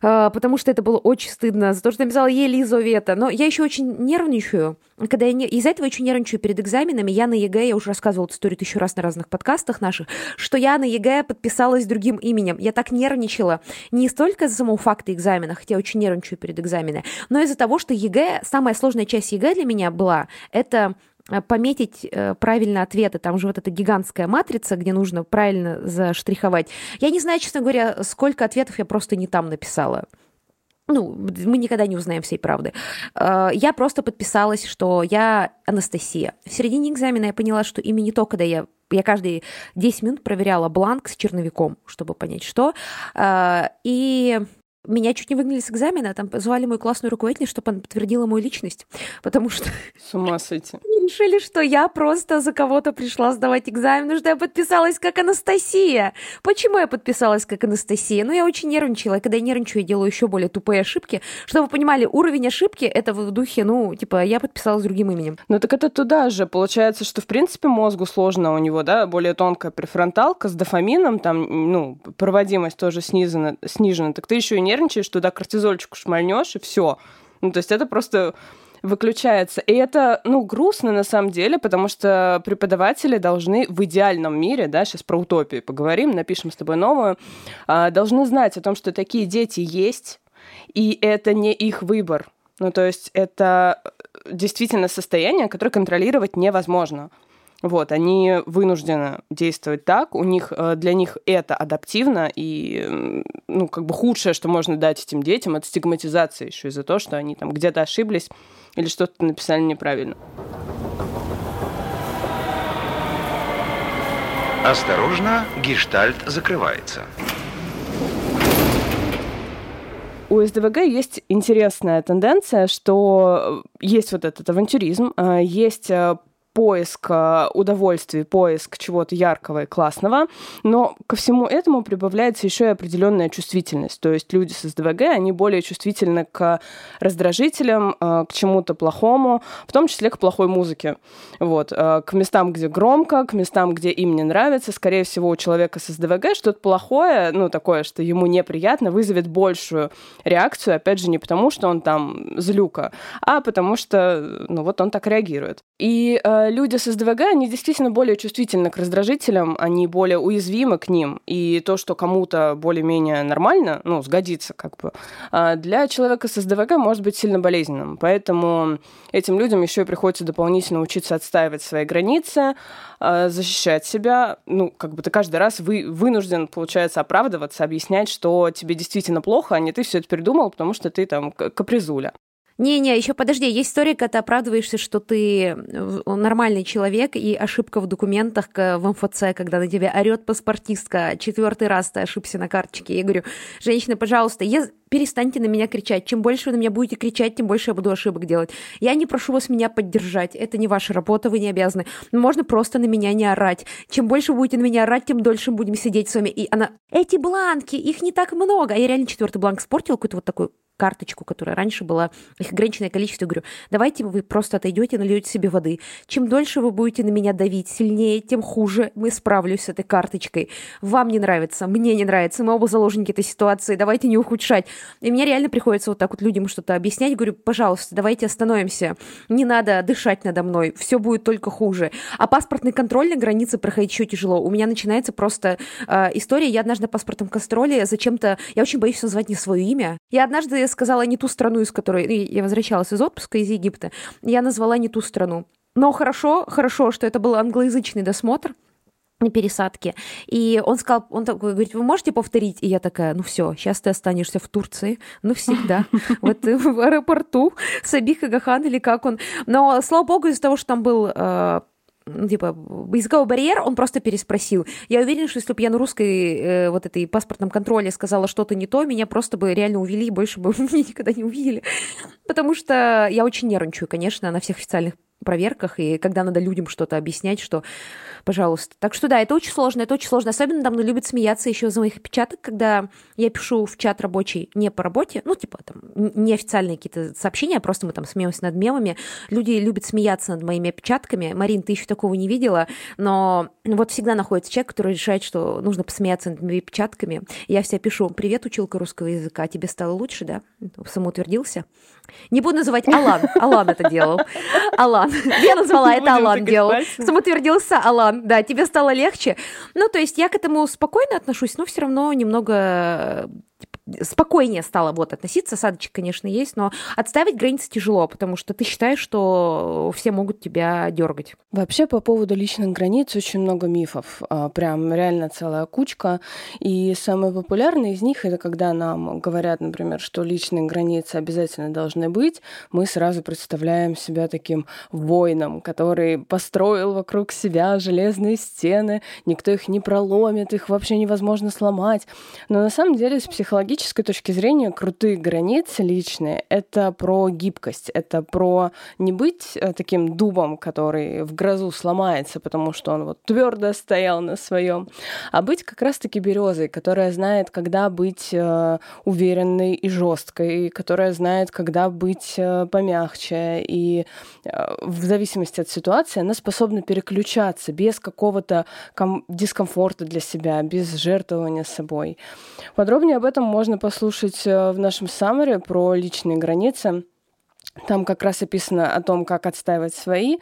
А, потому что это было очень стыдно за то, что я написала Елизовета. Но я еще очень нервничаю. Когда я не... Из-за этого очень нервничаю перед экзаменами. Я на ЕГЭ, я уже рассказывала эту историю тысячу раз на разных подкастах наших, что я на ЕГЭ подписалась другим именем. Я так нервничала. Не столько за самого факта экзамена, хотя очень нервничаю перед экзаменами, но из-за того, что ЕГЭ, самая сложная часть ЕГЭ для меня была, это э, пометить э, правильно ответы. Там же вот эта гигантская матрица, где нужно правильно заштриховать. Я не знаю, честно говоря, сколько ответов я просто не там написала. Ну, мы никогда не узнаем всей правды. Э, я просто подписалась, что я Анастасия. В середине экзамена я поняла, что имя не то, когда я я каждые 10 минут проверяла бланк с черновиком, чтобы понять, что. И меня чуть не выгнали с экзамена, там позвали мою классную руководительницу, чтобы она подтвердила мою личность, потому что... С ума сойти. Решили, что я просто за кого-то пришла сдавать экзамен, что я подписалась как Анастасия. Почему я подписалась как Анастасия? Ну, я очень нервничала, и когда я нервничаю, я делаю еще более тупые ошибки. Чтобы вы понимали, уровень ошибки — это в духе, ну, типа, я подписалась другим именем. Ну, так это туда же. Получается, что, в принципе, мозгу сложно у него, да, более тонкая префронталка с дофамином, там, ну, проводимость тоже снижена, снижена. Так ты еще и не нервничаешь, туда кортизольчику шмальнешь, и все. Ну, то есть это просто выключается. И это, ну, грустно на самом деле, потому что преподаватели должны в идеальном мире, да, сейчас про утопию поговорим, напишем с тобой новую, а, должны знать о том, что такие дети есть, и это не их выбор. Ну, то есть это действительно состояние, которое контролировать невозможно. Вот, они вынуждены действовать так, у них, э, для них это адаптивно, и, ну, как бы худшее, что можно дать этим детям, это стигматизация еще из-за того, что они там где-то ошиблись или что-то написали неправильно. Осторожно, гештальт закрывается. У СДВГ есть интересная тенденция, что есть вот этот авантюризм, э, есть э, поиск э, удовольствия, поиск чего-то яркого и классного, но ко всему этому прибавляется еще и определенная чувствительность. То есть люди с СДВГ, они более чувствительны к раздражителям, э, к чему-то плохому, в том числе к плохой музыке. Вот. Э, к местам, где громко, к местам, где им не нравится. Скорее всего, у человека с СДВГ что-то плохое, ну, такое, что ему неприятно, вызовет большую реакцию, опять же, не потому, что он там злюка, а потому что, ну, вот он так реагирует. И люди с СДВГ, они действительно более чувствительны к раздражителям, они более уязвимы к ним. И то, что кому-то более-менее нормально, ну, сгодится как бы, а для человека с СДВГ может быть сильно болезненным. Поэтому этим людям еще и приходится дополнительно учиться отстаивать свои границы, а, защищать себя. Ну, как бы ты каждый раз вы, вынужден, получается, оправдываться, объяснять, что тебе действительно плохо, а не ты все это придумал, потому что ты там капризуля. Не-не, еще подожди, есть история, когда ты оправдываешься, что ты нормальный человек, и ошибка в документах в МФЦ, когда на тебя орет паспортистка, четвертый раз ты ошибся на карточке. Я говорю, женщина, пожалуйста, я... перестаньте на меня кричать. Чем больше вы на меня будете кричать, тем больше я буду ошибок делать. Я не прошу вас меня поддержать. Это не ваша работа, вы не обязаны. Можно просто на меня не орать. Чем больше вы будете на меня орать, тем дольше мы будем сидеть с вами. И она, эти бланки, их не так много. А я реально четвертый бланк спортила, какой-то вот такой карточку, которая раньше была, их ограниченное количество, говорю, давайте вы просто отойдете, нальете себе воды. Чем дольше вы будете на меня давить сильнее, тем хуже мы справлюсь с этой карточкой. Вам не нравится, мне не нравится, мы оба заложники этой ситуации, давайте не ухудшать. И мне реально приходится вот так вот людям что-то объяснять, говорю, пожалуйста, давайте остановимся, не надо дышать надо мной, все будет только хуже. А паспортный контроль на границе проходить еще тяжело. У меня начинается просто э, история, я однажды на паспортном контроле зачем-то, я очень боюсь назвать не свое имя. Я однажды сказала не ту страну, из которой я возвращалась из отпуска из Египта. Я назвала не ту страну. Но хорошо, хорошо, что это был англоязычный досмотр на пересадке. И он сказал, он такой говорит, вы можете повторить? И я такая, ну все, сейчас ты останешься в Турции, ну всегда, вот в аэропорту Сабих Агахан или как он. Но, слава богу, из-за того, что там был э, ну, типа, языковой барьер, он просто переспросил. Я уверена, что если бы я на русской э, вот этой паспортном контроле сказала что-то не то, меня просто бы реально увели, больше бы меня никогда не увидели. Потому что я очень нервничаю, конечно, на всех официальных проверках, и когда надо людям что-то объяснять, что пожалуйста. Так что да, это очень сложно, это очень сложно. Особенно мной любят смеяться еще из моих опечаток, когда я пишу в чат рабочий не по работе, ну, типа там неофициальные какие-то сообщения, просто мы там смеемся над мемами. Люди любят смеяться над моими опечатками. Марин, ты еще такого не видела, но вот всегда находится человек, который решает, что нужно посмеяться над моими опечатками. Я вся пишу, привет, училка русского языка, тебе стало лучше, да? Самоутвердился. Не буду называть Алан. Алан это делал. Алан. Я назвала это Алан делал. Самоутвердился Алан. Да, тебе стало легче. Ну, то есть я к этому спокойно отношусь, но все равно немного спокойнее стала вот относиться. Осадочек, конечно, есть, но отставить границы тяжело, потому что ты считаешь, что все могут тебя дергать. Вообще по поводу личных границ очень много мифов. А, прям реально целая кучка. И самый популярный из них это когда нам говорят, например, что личные границы обязательно должны быть. Мы сразу представляем себя таким воином, который построил вокруг себя железные стены, никто их не проломит, их вообще невозможно сломать. Но на самом деле с психологической точки зрения крутые границы личные — это про гибкость, это про не быть э, таким дубом, который в грозу сломается, потому что он вот твердо стоял на своем, а быть как раз-таки березой, которая знает, когда быть э, уверенной и жесткой, которая знает, когда быть э, помягче, и в зависимости от ситуации она способна переключаться без какого-то дискомфорта для себя, без жертвования собой. Подробнее об этом можно послушать э, в нашем саммаре про личные границы. Там как раз описано о том, как отстаивать свои,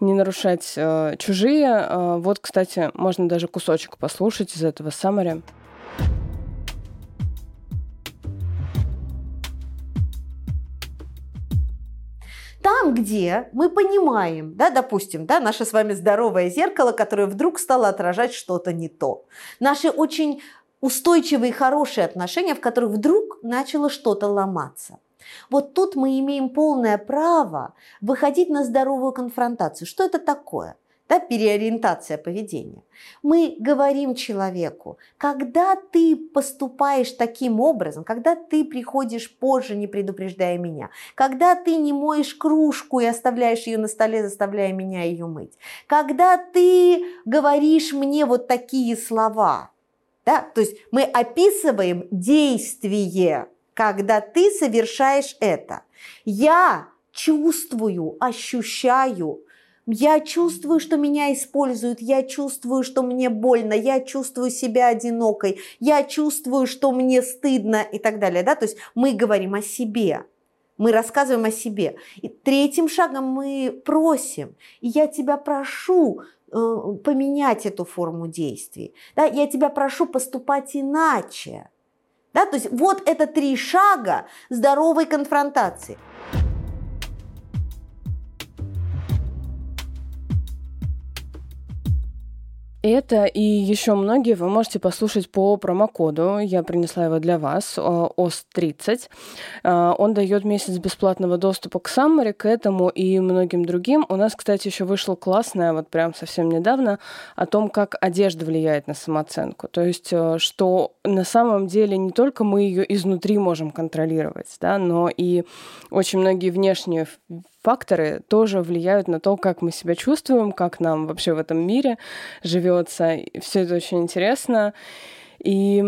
не нарушать э, чужие. Э, вот, кстати, можно даже кусочек послушать из этого саммари. Там, где мы понимаем, да, допустим, да, наше с вами здоровое зеркало, которое вдруг стало отражать что-то не то. Наши очень устойчивые хорошие отношения, в которых вдруг начало что-то ломаться. Вот тут мы имеем полное право выходить на здоровую конфронтацию. Что это такое? да, переориентация поведения. Мы говорим человеку, когда ты поступаешь таким образом, когда ты приходишь позже, не предупреждая меня, когда ты не моешь кружку и оставляешь ее на столе, заставляя меня ее мыть, когда ты говоришь мне вот такие слова, да, то есть мы описываем действие, когда ты совершаешь это. Я чувствую, ощущаю, я чувствую, что меня используют, я чувствую, что мне больно, я чувствую себя одинокой, я чувствую, что мне стыдно и так далее. Да? То есть мы говорим о себе, мы рассказываем о себе. И третьим шагом мы просим, и я тебя прошу поменять эту форму действий. Да? Я тебя прошу поступать иначе. Да? То есть вот это три шага здоровой конфронтации. Это и еще многие вы можете послушать по промокоду. Я принесла его для вас, ОС30. А, он дает месяц бесплатного доступа к Саммаре, к этому и многим другим. У нас, кстати, еще вышло классное, вот прям совсем недавно, о том, как одежда влияет на самооценку. То есть, э, что на самом деле не только мы ее изнутри можем контролировать, да, но и очень многие внешние факторы тоже влияют на то, как мы себя чувствуем, как нам вообще в этом мире живется. Все это очень интересно. И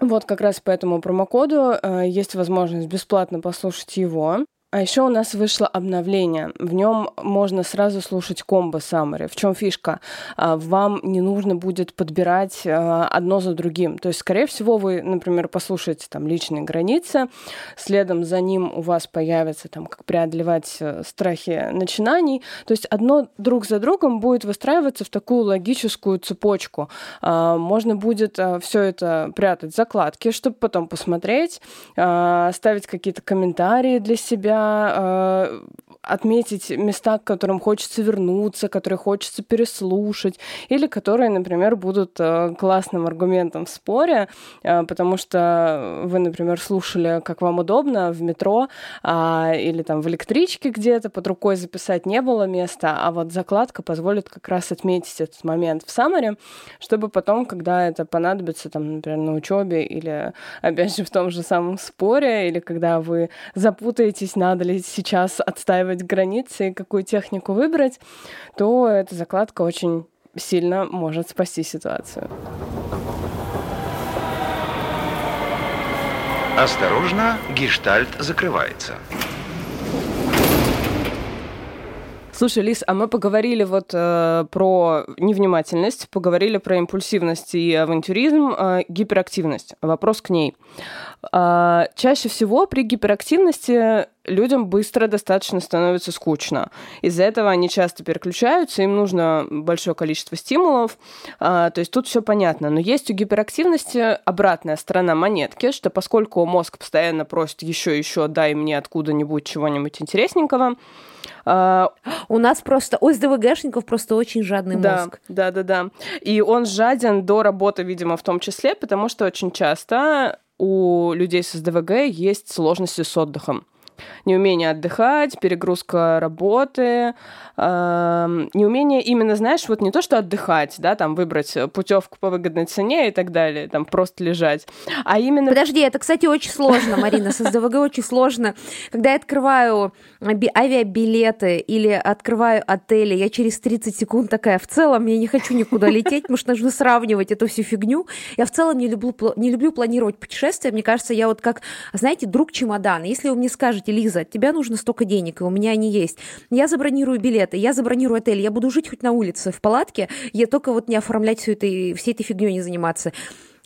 вот как раз по этому промокоду э, есть возможность бесплатно послушать его. А еще у нас вышло обновление. В нем можно сразу слушать комбо Summary. В чем фишка? А, вам не нужно будет подбирать а, одно за другим. То есть, скорее всего, вы, например, послушаете там личные границы, следом за ним у вас появится там, как преодолевать э, страхи начинаний. То есть одно друг за другом будет выстраиваться в такую логическую цепочку. А, можно будет все это прятать в закладки, чтобы потом посмотреть, ставить какие-то комментарии для себя, э, отметить места, к которым хочется вернуться, которые хочется переслушать, или которые, например, будут э, классным аргументом в споре, э, потому что вы, например, слушали, как вам удобно в метро э, или там в электричке где-то, под рукой записать не было места, а вот закладка позволит как раз отметить этот момент в саммаре, чтобы потом, когда это понадобится, там, например, на учебе или, опять же, в том же самом споре, или когда вы запутаетесь, надо ли сейчас отстаивать границы и какую технику выбрать, то эта закладка очень сильно может спасти ситуацию. Осторожно, гештальт закрывается. Слушай, Лис, а мы поговорили вот э, про невнимательность, поговорили про импульсивность и авантюризм, э, гиперактивность. Вопрос к ней. Э, чаще всего при гиперактивности людям быстро достаточно становится скучно. Из-за этого они часто переключаются, им нужно большое количество стимулов, а, то есть тут все понятно. Но есть у гиперактивности обратная сторона монетки, что поскольку мозг постоянно просит еще, еще, дай мне откуда-нибудь чего-нибудь интересненького, а, у нас просто у СДВГшников просто очень жадный да, мозг. Да, да, да. И он жаден до работы, видимо, в том числе, потому что очень часто у людей с СДВГ есть сложности с отдыхом неумение отдыхать, перегрузка работы, э, неумение именно, знаешь, вот не то, что отдыхать, да, там выбрать путевку по выгодной цене и так далее, там просто лежать, а именно... Подожди, это, кстати, очень сложно, Марина, с СДВГ очень сложно. Когда я открываю авиабилеты или открываю отели, я через 30 секунд такая, в целом я не хочу никуда лететь, потому что нужно сравнивать эту всю фигню. Я в целом не люблю, не люблю планировать путешествия. Мне кажется, я вот как, знаете, друг чемодана. Если вы мне скажете, Лиза, тебе нужно столько денег, и у меня они есть. Я забронирую билеты, я забронирую отель, я буду жить хоть на улице, в палатке, я только вот не оформлять всю этой, всей этой фигней не заниматься.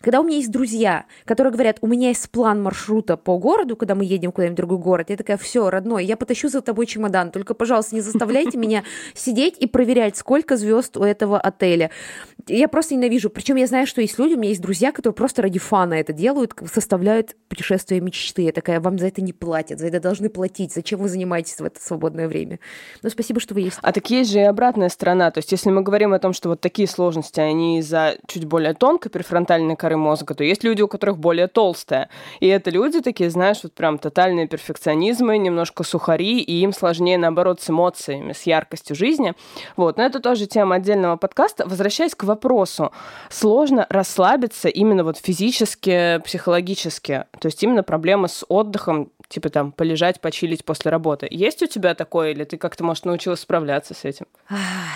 Когда у меня есть друзья, которые говорят, у меня есть план маршрута по городу, когда мы едем куда-нибудь в другой город, я такая, все, родной, я потащу за тобой чемодан, только, пожалуйста, не заставляйте меня сидеть и проверять, сколько звезд у этого отеля. Я просто ненавижу. Причем я знаю, что есть люди, у меня есть друзья, которые просто ради фана это делают, составляют путешествия мечты. Я такая, вам за это не платят, за это должны платить. Зачем вы занимаетесь в это свободное время? Ну, спасибо, что вы есть. А так есть же и обратная сторона. То есть, если мы говорим о том, что вот такие сложности, они из-за чуть более тонкой префронтальной коры мозга, то есть люди, у которых более толстая. И это люди такие, знаешь, вот прям тотальные перфекционизмы, немножко сухари, и им сложнее, наоборот, с эмоциями, с яркостью жизни. Вот, но это тоже тема отдельного подкаста. Возвращаясь к вопросу, сложно расслабиться именно вот физически, психологически. То есть именно проблемы с отдыхом, типа там полежать, почилить после работы. Есть у тебя такое, или ты как-то, может, научилась справляться с этим?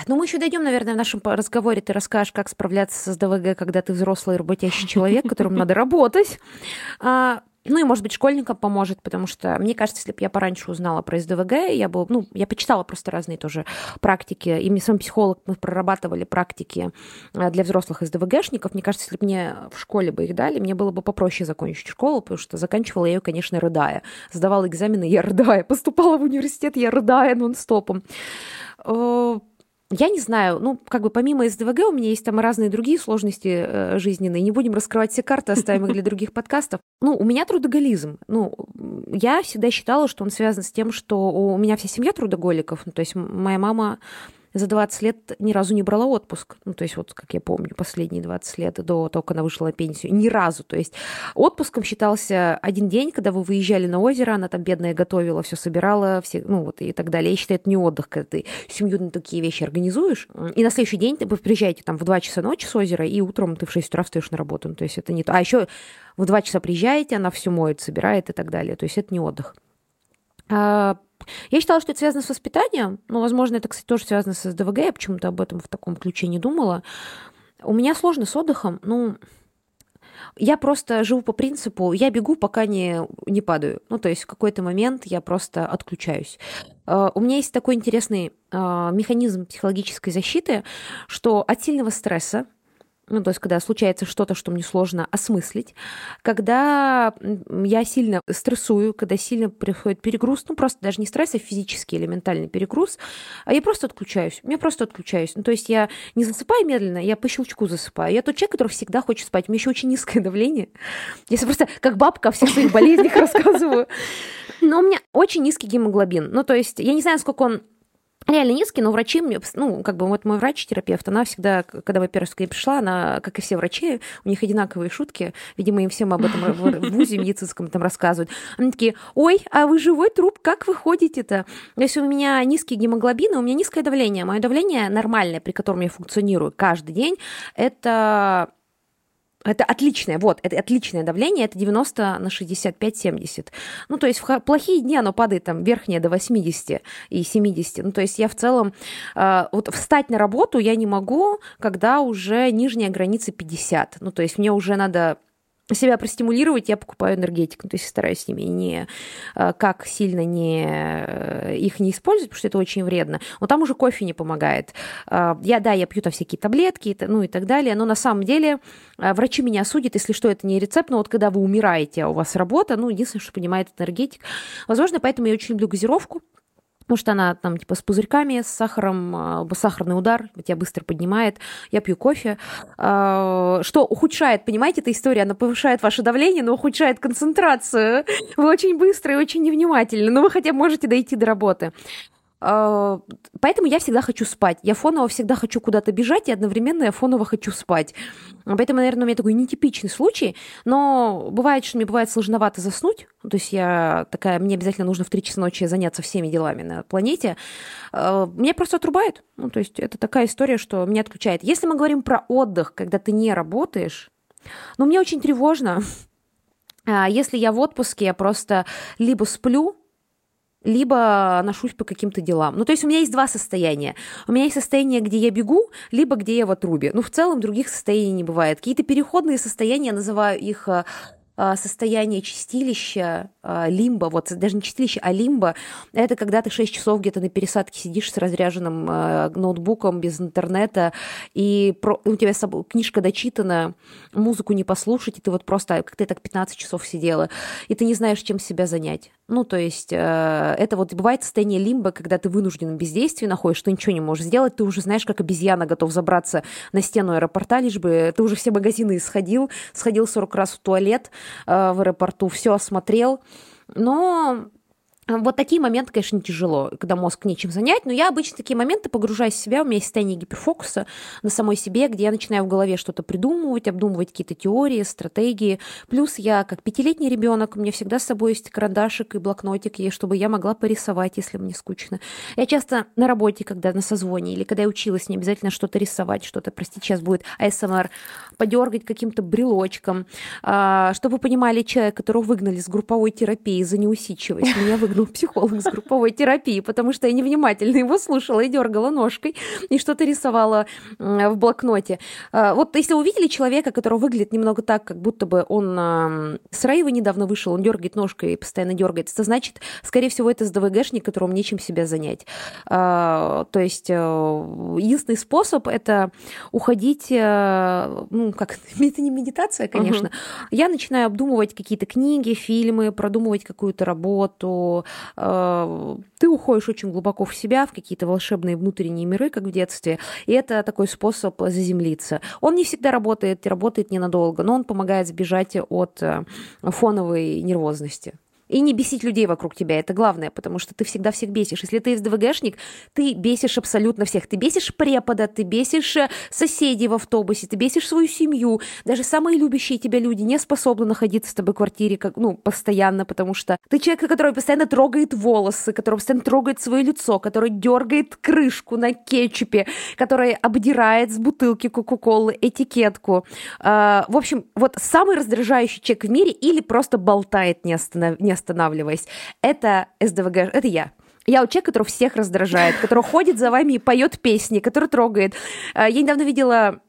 Ну, мы еще дойдем, наверное, в нашем разговоре. Ты расскажешь, как справляться с ДВГ, когда ты взрослый работящий человек, которому надо работать. А, ну и, может быть, школьникам поможет, потому что, мне кажется, если бы я пораньше узнала про СДВГ, я бы, ну, я почитала просто разные тоже практики, и мне сам психолог, мы прорабатывали практики э, для взрослых СДВГшников. Мне кажется, если бы мне в школе бы их дали, мне было бы попроще закончить школу, потому что заканчивала я ее, конечно, рыдая. Сдавала экзамены, я рыдая. Поступала в университет, я рыдая нон-стопом э, я не знаю, ну, как бы помимо СДВГ у меня есть там разные другие сложности э, жизненные. Не будем раскрывать все карты, оставим их для других подкастов. Ну, у меня трудоголизм. Ну, я всегда считала, что он связан с тем, что у меня вся семья трудоголиков. Ну, то есть моя мама за 20 лет ни разу не брала отпуск. Ну, то есть вот, как я помню, последние 20 лет до того, как она вышла на пенсию. Ни разу. То есть отпуском считался один день, когда вы выезжали на озеро, она там бедная готовила, все собирала, все, ну вот и так далее. Я считаю, это не отдых, когда ты семью на такие вещи организуешь. И на следующий день вы приезжаете там в 2 часа ночи с озера, и утром ты в 6 утра встаешь на работу. Ну, то есть это не то. А еще в 2 часа приезжаете, она все моет, собирает и так далее. То есть это не отдых. А, я считала, что это связано с воспитанием, но, возможно, это, кстати, тоже связано с СДВГ, я почему-то об этом в таком ключе не думала. У меня сложно с отдыхом, ну, я просто живу по принципу, я бегу, пока не, не падаю. Ну, то есть в какой-то момент я просто отключаюсь. А, у меня есть такой интересный а, механизм психологической защиты, что от сильного стресса ну, то есть, когда случается что-то, что мне сложно осмыслить, когда я сильно стрессую, когда сильно приходит перегруз, ну, просто даже не стресс, а физический или ментальный перегруз, а я просто отключаюсь, я просто отключаюсь. Ну, то есть, я не засыпаю медленно, я по щелчку засыпаю. Я тот человек, который всегда хочет спать. У меня еще очень низкое давление. Я просто как бабка о всех своих болезнях рассказываю. Но у меня очень низкий гемоглобин. Ну, то есть, я не знаю, сколько он реально низкий, но врачи мне, ну, как бы вот мой врач-терапевт, она всегда, когда, во-первых, к ней пришла, она, как и все врачи, у них одинаковые шутки, видимо, им всем об этом в ВУЗе медицинском там рассказывают. Они такие, ой, а вы живой труп, как вы ходите-то? Если у меня низкий гемоглобин, у меня низкое давление, мое давление нормальное, при котором я функционирую каждый день, это это отличное, вот, это отличное давление, это 90 на 65-70. Ну, то есть в плохие дни оно падает там верхнее до 80 и 70. Ну, то есть я в целом, э, вот встать на работу я не могу, когда уже нижняя граница 50. Ну, то есть мне уже надо себя простимулировать, я покупаю энергетик. То есть стараюсь с ними не э, как сильно не, э, их не использовать, потому что это очень вредно. Но там уже кофе не помогает. Э, я, да, я пью там всякие таблетки, ну и так далее, но на самом деле врачи меня осудят, если что, это не рецепт, но вот когда вы умираете, а у вас работа, ну, единственное, что понимает энергетик. Возможно, поэтому я очень люблю газировку, Потому что она там типа с пузырьками, с сахаром, а, сахарный удар, тебя быстро поднимает. Я пью кофе. А, что ухудшает, понимаете, эта история, она повышает ваше давление, но ухудшает концентрацию. Вы очень быстро и очень невнимательны, но вы хотя бы можете дойти до работы. А, поэтому я всегда хочу спать. Я фоново всегда хочу куда-то бежать, и одновременно я фоново хочу спать. Поэтому, наверное, у меня такой нетипичный случай, но бывает, что мне бывает сложновато заснуть. То есть я такая, мне обязательно нужно в 3 часа ночи заняться всеми делами на планете. А, меня просто отрубает. Ну, то есть это такая история, что меня отключает. Если мы говорим про отдых, когда ты не работаешь, ну, мне очень тревожно. А, если я в отпуске, я просто либо сплю, либо ношусь по каким-то делам. Ну, то есть у меня есть два состояния. У меня есть состояние, где я бегу, либо где я в отрубе. Ну, в целом других состояний не бывает. Какие-то переходные состояния, я называю их э, а, состояние чистилища, а, лимба, вот даже не чистилище, а лимба, это когда ты 6 часов где-то на пересадке сидишь с разряженным ноутбуком, без интернета, и у тебя книжка дочитана, музыку не послушать, и ты вот просто, как ты так 15 часов сидела, и ты не знаешь, чем себя занять. Ну, то есть э, это вот бывает состояние лимба, когда ты вынужден в бездействии находишься, что ничего не можешь сделать, ты уже знаешь, как обезьяна готов забраться на стену аэропорта, лишь бы ты уже все магазины исходил, сходил 40 раз в туалет, Э, в аэропорту, все осмотрел. Но вот такие моменты, конечно, тяжело, когда мозг нечем занять, но я обычно такие моменты погружаюсь в себя, у меня есть состояние гиперфокуса на самой себе, где я начинаю в голове что-то придумывать, обдумывать какие-то теории, стратегии. Плюс я, как пятилетний ребенок, у меня всегда с собой есть карандашик и блокнотик, и чтобы я могла порисовать, если мне скучно. Я часто на работе, когда на созвоне, или когда я училась, не обязательно что-то рисовать, что-то, простите, сейчас будет АСМР, подергать каким-то брелочком. А, чтобы вы понимали, человек, которого выгнали с групповой терапии за неусидчивость, меня выгнали был психолог с групповой терапией, потому что я невнимательно его слушала и дергала ножкой, и что-то рисовала в блокноте. А, вот если увидели человека, который выглядит немного так, как будто бы он с рейва недавно вышел, он дергает ножкой и постоянно дергает, это значит, скорее всего, это СДВГшник, которому нечем себя занять. А, то есть э, единственный способ – это уходить, э, ну, как, это не медитация, конечно. Угу. Я начинаю обдумывать какие-то книги, фильмы, продумывать какую-то работу, Э, ты уходишь очень глубоко в себя, в какие-то волшебные внутренние миры, как в детстве, и это такой способ заземлиться. Он не всегда работает, работает ненадолго, но он помогает сбежать от э, фоновой нервозности. И не бесить людей вокруг тебя, это главное, потому что ты всегда всех бесишь. Если ты СДВГшник, ты бесишь абсолютно всех. Ты бесишь препода, ты бесишь э, соседей в автобусе, ты бесишь свою семью. Даже самые любящие тебя люди не способны находиться с тобой в квартире как, ну, постоянно, потому что ты человек, который постоянно трогает волосы, который постоянно трогает свое лицо, который дергает крышку на кетчупе, который обдирает с бутылки Кока-Колы этикетку. А, в общем, вот самый раздражающий человек в мире или просто болтает, не, останов... не останавливаясь. Это СДВГ, это я. Я у человека, который всех раздражает, который ходит за вами и поет песни, который трогает. А, я недавно видела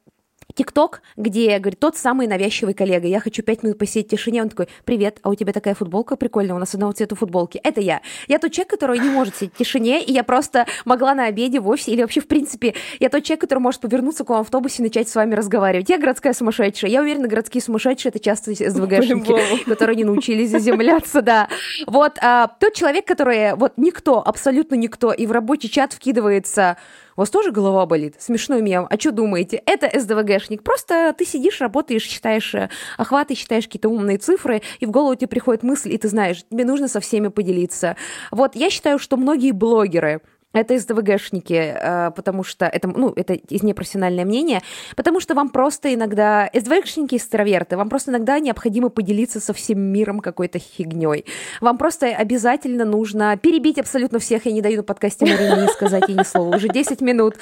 ТикТок, где, говорит, тот самый навязчивый коллега, я хочу пять минут посидеть в тишине, он такой, привет, а у тебя такая футболка прикольная, у нас одного цвета футболки. Это я. Я тот человек, который не может сидеть в тишине, и я просто могла на обеде в офисе, или вообще, в принципе, я тот человек, который может повернуться к вам в автобусе и начать с вами разговаривать. Я городская сумасшедшая. Я уверена, городские сумасшедшие — это часто СДВГшники, которые не научились заземляться, да. Вот а, тот человек, который, вот никто, абсолютно никто, и в рабочий чат вкидывается у вас тоже голова болит? Смешной мем. А что думаете? Это СДВГшник. Просто ты сидишь, работаешь, считаешь э, охваты, считаешь какие-то умные цифры, и в голову тебе приходит мысль, и ты знаешь, тебе нужно со всеми поделиться. Вот я считаю, что многие блогеры, это СДВГшники, э, потому что это, ну, это из непрофессиональное мнение, потому что вам просто иногда, СДВГшники экстраверты, вам просто иногда необходимо поделиться со всем миром какой-то фигней. Вам просто обязательно нужно перебить абсолютно всех, я не даю на подкасте Марине не сказать ни слова, уже 10 минут.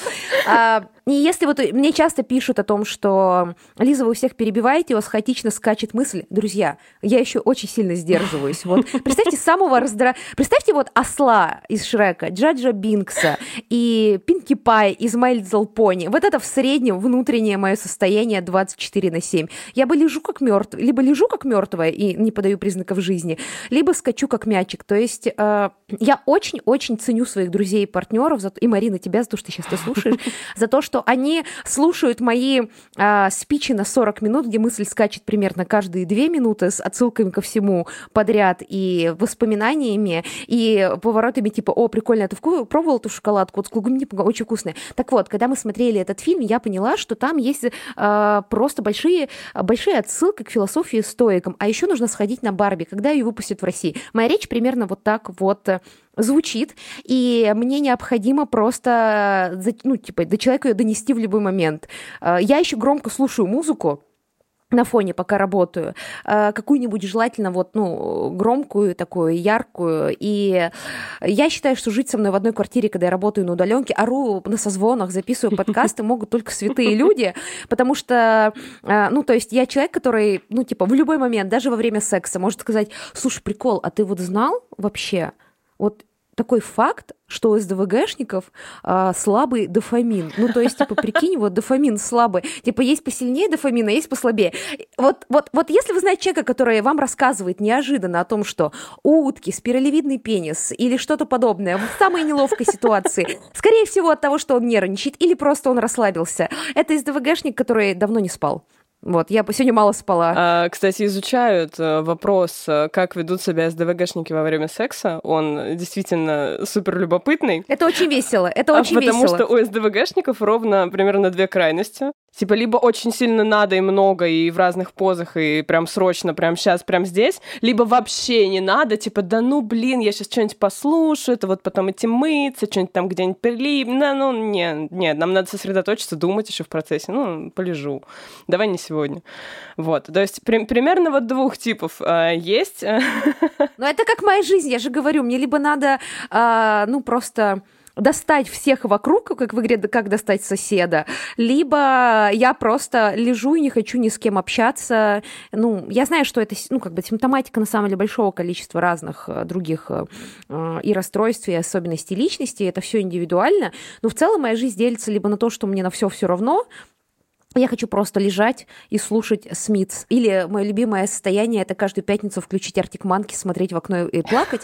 А, и если вот мне часто пишут о том, что Лиза, вы всех перебиваете, у вас хаотично скачет мысль, друзья, я еще очень сильно сдерживаюсь. Вот представьте самого раздра... Представьте вот осла из Шрека, Джаджа Бин, Винкса и Пинки Пай из My Little Pony. Вот это в среднем внутреннее мое состояние 24 на 7. Я бы лежу как мертвая, либо лежу как мертвая и не подаю признаков жизни, либо скачу как мячик. То есть э, я очень-очень ценю своих друзей и партнеров, за, и Марина, тебя за то, что ты сейчас это слушаешь, за то, что они слушают мои э, спичи на 40 минут, где мысль скачет примерно каждые две минуты с отсылками ко всему подряд и воспоминаниями, и поворотами типа, о, прикольно, ты пробовал эту шоколадку? Вот с клубникой очень вкусная. Так вот, когда мы смотрели этот фильм, я поняла, что там есть э, просто большие, большие отсылки к философии стоикам. А еще нужно сходить на Барби, когда ее выпустят в России. Моя речь примерно вот так вот э, звучит, и мне необходимо просто, ну, типа, до человека ее донести в любой момент. Э, я еще громко слушаю музыку, на фоне, пока работаю, э, какую-нибудь желательно вот, ну, громкую, такую яркую. И я считаю, что жить со мной в одной квартире, когда я работаю на удаленке, ору на созвонах, записываю подкасты, могут только святые люди, потому что, э, ну, то есть я человек, который, ну, типа, в любой момент, даже во время секса, может сказать, слушай, прикол, а ты вот знал вообще, вот такой факт, что у СДВГшников а, слабый дофамин. Ну, то есть, типа, прикинь, вот дофамин слабый. Типа, есть посильнее дофамина, есть послабее. Вот, вот, вот если вы знаете человека, который вам рассказывает неожиданно о том, что у утки спиралевидный пенис или что-то подобное в самой неловкой ситуации, скорее всего, от того, что он нервничает или просто он расслабился, это СДВГшник, который давно не спал. Вот, я сегодня мало спала. А, кстати, изучают э, вопрос, э, как ведут себя СДВГшники во время секса. Он действительно супер любопытный. Это очень весело, это а очень потому весело. Потому что у СДВГшников ровно примерно две крайности. Типа, либо очень сильно надо и много, и в разных позах, и прям срочно, прям сейчас, прям здесь, либо вообще не надо, типа, да ну, блин, я сейчас что-нибудь послушаю, это вот потом идти мыться, что-нибудь там где-нибудь прилип, да, ну, нет, нет, нам надо сосредоточиться, думать еще в процессе, ну, полежу, давай не сегодня. Вот, то есть при- примерно вот двух типов э, есть. Ну, это как моя жизнь, я же говорю, мне либо надо, э, ну, просто достать всех вокруг, как в игре «Как достать соседа», либо я просто лежу и не хочу ни с кем общаться. Ну, я знаю, что это, ну, как бы симптоматика, на самом деле, большого количества разных э, других э, и расстройств, и особенностей личности, это все индивидуально, но в целом моя жизнь делится либо на то, что мне на все все равно, я хочу просто лежать и слушать Смитс. Или мое любимое состояние это каждую пятницу включить Артик Манки, смотреть в окно и плакать.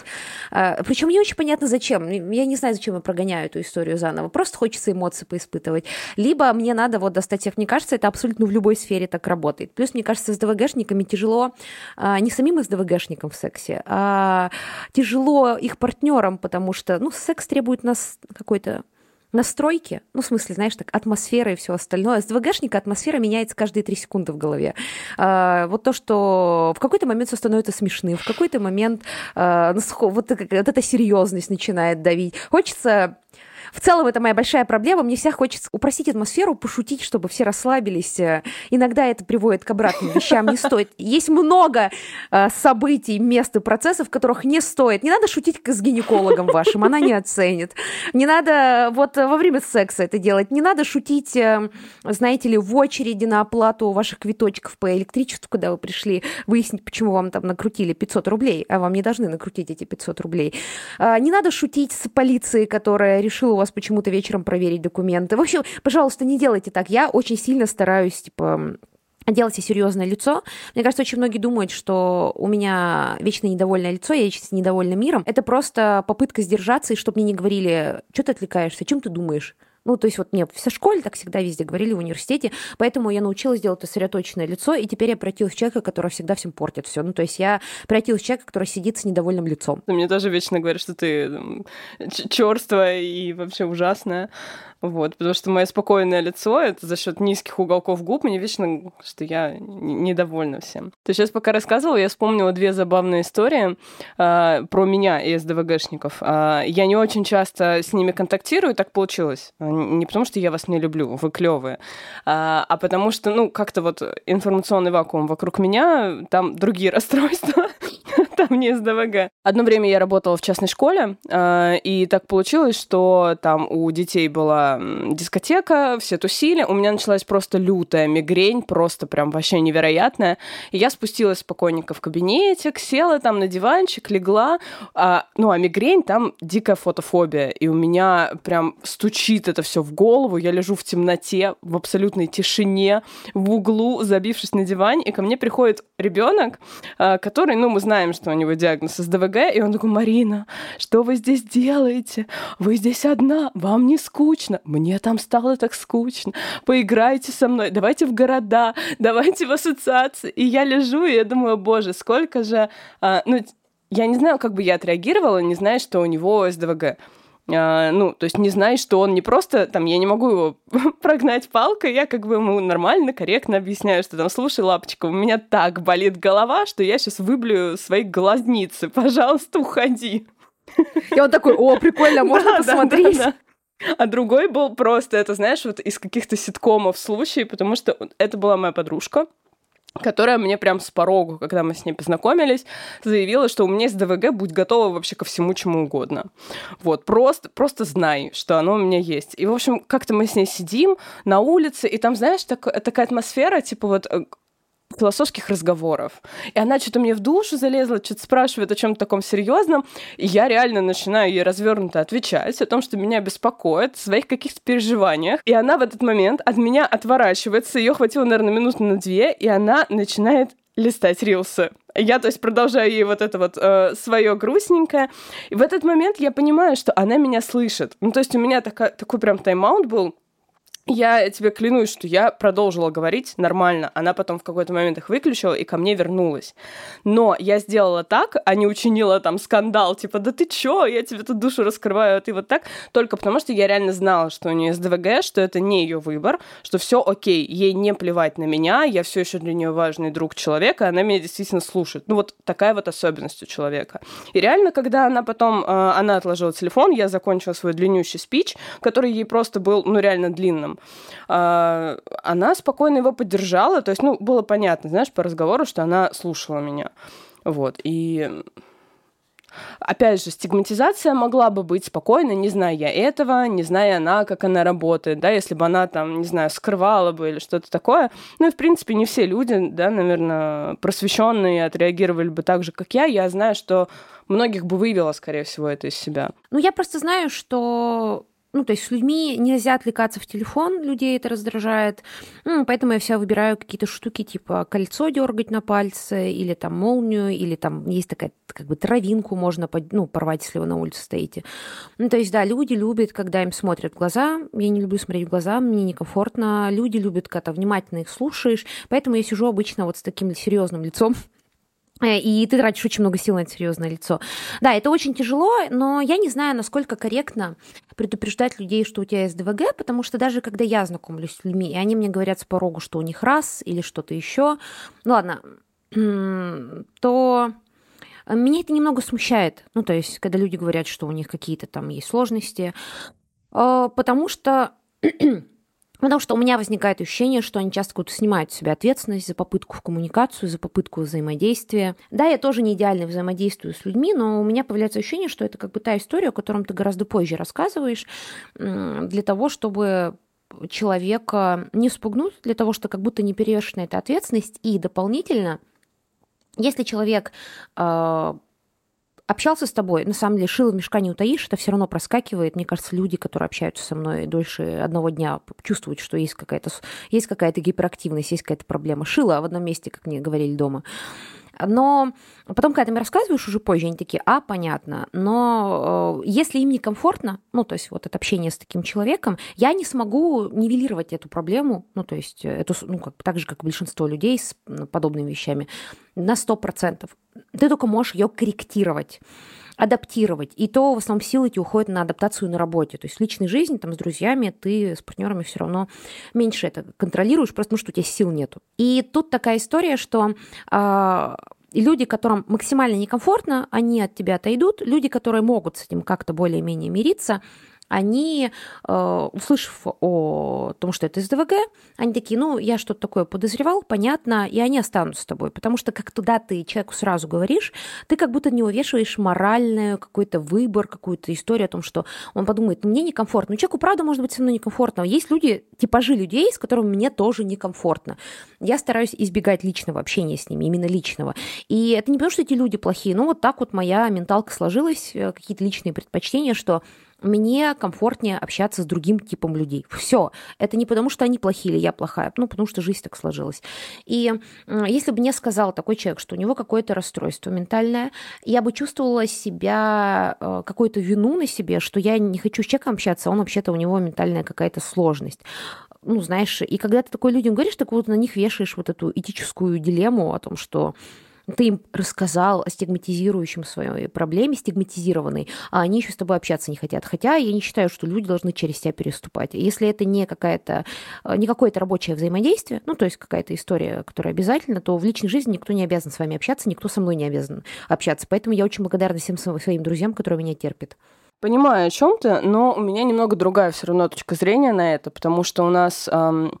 А, Причем не очень понятно зачем. Я не знаю, зачем я прогоняю эту историю заново. Просто хочется эмоции поиспытывать. Либо мне надо вот достать всех. Мне кажется, это абсолютно в любой сфере так работает. Плюс, мне кажется, с ДВГшниками тяжело а, не самим СДВГшникам в сексе, а тяжело их партнерам, потому что ну, секс требует нас какой-то настройки, ну, в смысле, знаешь, так, атмосфера и все остальное. С ДВГшника атмосфера меняется каждые три секунды в голове. А, вот то, что в какой-то момент все становится смешным, в какой-то момент а, вот, вот эта серьезность начинает давить. Хочется в целом это моя большая проблема. Мне всех хочется упростить атмосферу, пошутить, чтобы все расслабились. Иногда это приводит к обратным вещам. Не стоит. Есть много э, событий, мест и процессов, которых не стоит. Не надо шутить с гинекологом вашим, она не оценит. Не надо вот во время секса это делать. Не надо шутить, э, знаете ли, в очереди на оплату ваших квиточков по электричеству, когда вы пришли выяснить, почему вам там накрутили 500 рублей, а вам не должны накрутить эти 500 рублей. Э, не надо шутить с полицией, которая решила вас почему-то вечером проверить документы. В общем, пожалуйста, не делайте так. Я очень сильно стараюсь, типа, делать серьезное лицо. Мне кажется, очень многие думают, что у меня вечно недовольное лицо, я вечно недовольна миром. Это просто попытка сдержаться, и чтобы мне не говорили, что ты отвлекаешься, чем ты думаешь? Ну, то есть вот мне в школе так всегда везде говорили, в университете, поэтому я научилась делать сосредоточенное лицо, и теперь я превратилась в человека, который всегда всем портит все. Ну, то есть я превратилась в человека, который сидит с недовольным лицом. Мне тоже вечно говорят, что ты черствая и вообще ужасная. Вот, потому что мое спокойное лицо — это за счет низких уголков губ, мне вечно, что я недовольна всем. Ты сейчас пока рассказывала, я вспомнила две забавные истории э, про меня и СДВГшников. Э, я не очень часто с ними контактирую, так получилось. Не потому, что я вас не люблю, вы клевые, а, а потому что, ну, как-то вот информационный вакуум вокруг меня, там другие расстройства там не СДВГ. Одно время я работала в частной школе, э, и так получилось, что там у детей была дискотека, все тусили, у меня началась просто лютая мигрень, просто прям вообще невероятная. И я спустилась спокойненько в кабинете, села там на диванчик, легла, а, ну а мигрень там дикая фотофобия, и у меня прям стучит это все в голову, я лежу в темноте, в абсолютной тишине, в углу, забившись на диване, и ко мне приходит ребенок, а, который, ну, мы знаем, что у него диагноз СДВГ, и он такой, Марина, что вы здесь делаете? Вы здесь одна, вам не скучно? Мне там стало так скучно. Поиграйте со мной, давайте в города, давайте в ассоциации. И я лежу, и я думаю, боже, сколько же... А, ну, я не знаю, как бы я отреагировала, не зная, что у него СДВГ. А, ну, то есть не знаешь, что он не просто, там, я не могу его прогнать палкой, я как бы ему нормально, корректно объясняю, что там, слушай, лапочка, у меня так болит голова, что я сейчас выблю свои глазницы, пожалуйста, уходи. И он такой, о, прикольно, можно посмотреть. А другой был просто, это, знаешь, вот из каких-то ситкомов случай, потому что это была моя подружка, которая мне прям с порогу, когда мы с ней познакомились, заявила, что у меня есть ДВГ, будь готова вообще ко всему, чему угодно. Вот, просто, просто знай, что оно у меня есть. И, в общем, как-то мы с ней сидим на улице, и там, знаешь, так, такая атмосфера, типа вот э, философских разговоров. И она что-то мне в душу залезла, что-то спрашивает о чем-то таком серьезном, и я реально начинаю ей развернуто отвечать о том, что меня беспокоит, в своих каких-то переживаниях. И она в этот момент от меня отворачивается, ее хватило, наверное, минуты на две, и она начинает листать рилсы. Я, то есть, продолжаю ей вот это вот э, свое грустненькое. И в этот момент я понимаю, что она меня слышит. Ну, то есть у меня такая, такой прям тайм-аут был, я тебе клянусь, что я продолжила говорить нормально. Она потом в какой-то момент их выключила и ко мне вернулась. Но я сделала так, а не учинила там скандал, типа, да ты чё, я тебе тут душу раскрываю, а ты вот так, только потому что я реально знала, что у нее СДВГ, что это не ее выбор, что все окей, ей не плевать на меня, я все еще для нее важный друг человека, она меня действительно слушает. Ну вот такая вот особенность у человека. И реально, когда она потом, э, она отложила телефон, я закончила свой длиннющий спич, который ей просто был, ну реально длинным, этом, а, она спокойно его поддержала. То есть, ну, было понятно, знаешь, по разговору, что она слушала меня. Вот. И Опять же, стигматизация могла бы быть спокойной, не зная я этого, не зная она, как она работает, да, если бы она там, не знаю, скрывала бы или что-то такое. Ну и, в принципе, не все люди, да, наверное, просвещенные отреагировали бы так же, как я. Я знаю, что многих бы вывела, скорее всего, это из себя. Ну, я просто знаю, что ну, то есть с людьми нельзя отвлекаться в телефон, людей это раздражает. Ну, поэтому я вся выбираю какие-то штуки, типа кольцо дергать на пальце, или там молнию, или там есть такая как бы травинку можно ну, порвать, если вы на улице стоите. Ну, то есть, да, люди любят, когда им смотрят в глаза. Я не люблю смотреть в глаза, мне некомфортно. Люди любят, когда внимательно их слушаешь. Поэтому я сижу обычно вот с таким серьезным лицом, и ты тратишь очень много сил на это серьезное лицо. Да, это очень тяжело, но я не знаю, насколько корректно предупреждать людей, что у тебя есть ДВГ, потому что даже когда я знакомлюсь с людьми, и они мне говорят с порогу, что у них раз или что-то еще, ну ладно, то меня это немного смущает. Ну, то есть, когда люди говорят, что у них какие-то там есть сложности, э, потому что Потому что у меня возникает ощущение, что они часто как-то снимают с себя ответственность за попытку в коммуникацию, за попытку взаимодействия. Да, я тоже не идеально взаимодействую с людьми, но у меня появляется ощущение, что это как бы та история, о которой ты гораздо позже рассказываешь, для того, чтобы человека не спугнуть, для того, чтобы как будто не перевешена эта ответственность. И дополнительно, если человек э, общался с тобой, на самом деле, шило мешка не утаишь, это все равно проскакивает. Мне кажется, люди, которые общаются со мной дольше одного дня, чувствуют, что есть какая-то есть какая-то гиперактивность, есть какая-то проблема. Шило в одном месте, как мне говорили дома. Но потом, когда ты мне рассказываешь уже позже, они такие, а, понятно. Но э, если им некомфортно, ну, то есть вот это общение с таким человеком, я не смогу нивелировать эту проблему, ну, то есть эту, ну, как, так же, как большинство людей с подобными вещами, на 100%. Ты только можешь ее корректировать адаптировать. И то в основном силы эти уходят на адаптацию на работе. То есть в личной жизни, там, с друзьями, ты с партнерами все равно меньше это контролируешь, просто потому что у тебя сил нету. И тут такая история, что э, люди, которым максимально некомфортно, они от тебя отойдут. Люди, которые могут с этим как-то более-менее мириться, они, э, услышав о том, что это СДВГ, они такие, ну, я что-то такое подозревал, понятно, и они останутся с тобой. Потому что как туда ты человеку сразу говоришь, ты как будто не увешиваешь моральную какой-то выбор, какую-то историю о том, что он подумает, ну, мне некомфортно. Ну, человеку, правда, может быть со мной некомфортно. Есть люди, типажи людей, с которыми мне тоже некомфортно. Я стараюсь избегать личного общения с ними, именно личного. И это не потому, что эти люди плохие, ну, вот так вот моя менталка сложилась, э, какие-то личные предпочтения, что мне комфортнее общаться с другим типом людей. Все. Это не потому, что они плохие или я плохая, ну, потому что жизнь так сложилась. И если бы мне сказал такой человек, что у него какое-то расстройство ментальное, я бы чувствовала себя, э, какую-то вину на себе, что я не хочу с человеком общаться, а он вообще-то у него ментальная какая-то сложность ну, знаешь, и когда ты такой людям говоришь, так вот на них вешаешь вот эту этическую дилемму о том, что ты им рассказал о стигматизирующем своей проблеме, стигматизированной, а они еще с тобой общаться не хотят. Хотя я не считаю, что люди должны через тебя переступать. Если это не какая-то, э, не какое-то рабочее взаимодействие, ну, то есть какая-то история, которая обязательно, то в личной жизни никто не обязан с вами общаться, никто со мной не обязан общаться. Поэтому я очень благодарна всем своим друзьям, которые меня терпят. Понимаю о чем ты, но у меня немного другая все равно точка зрения на это, потому что у нас эм,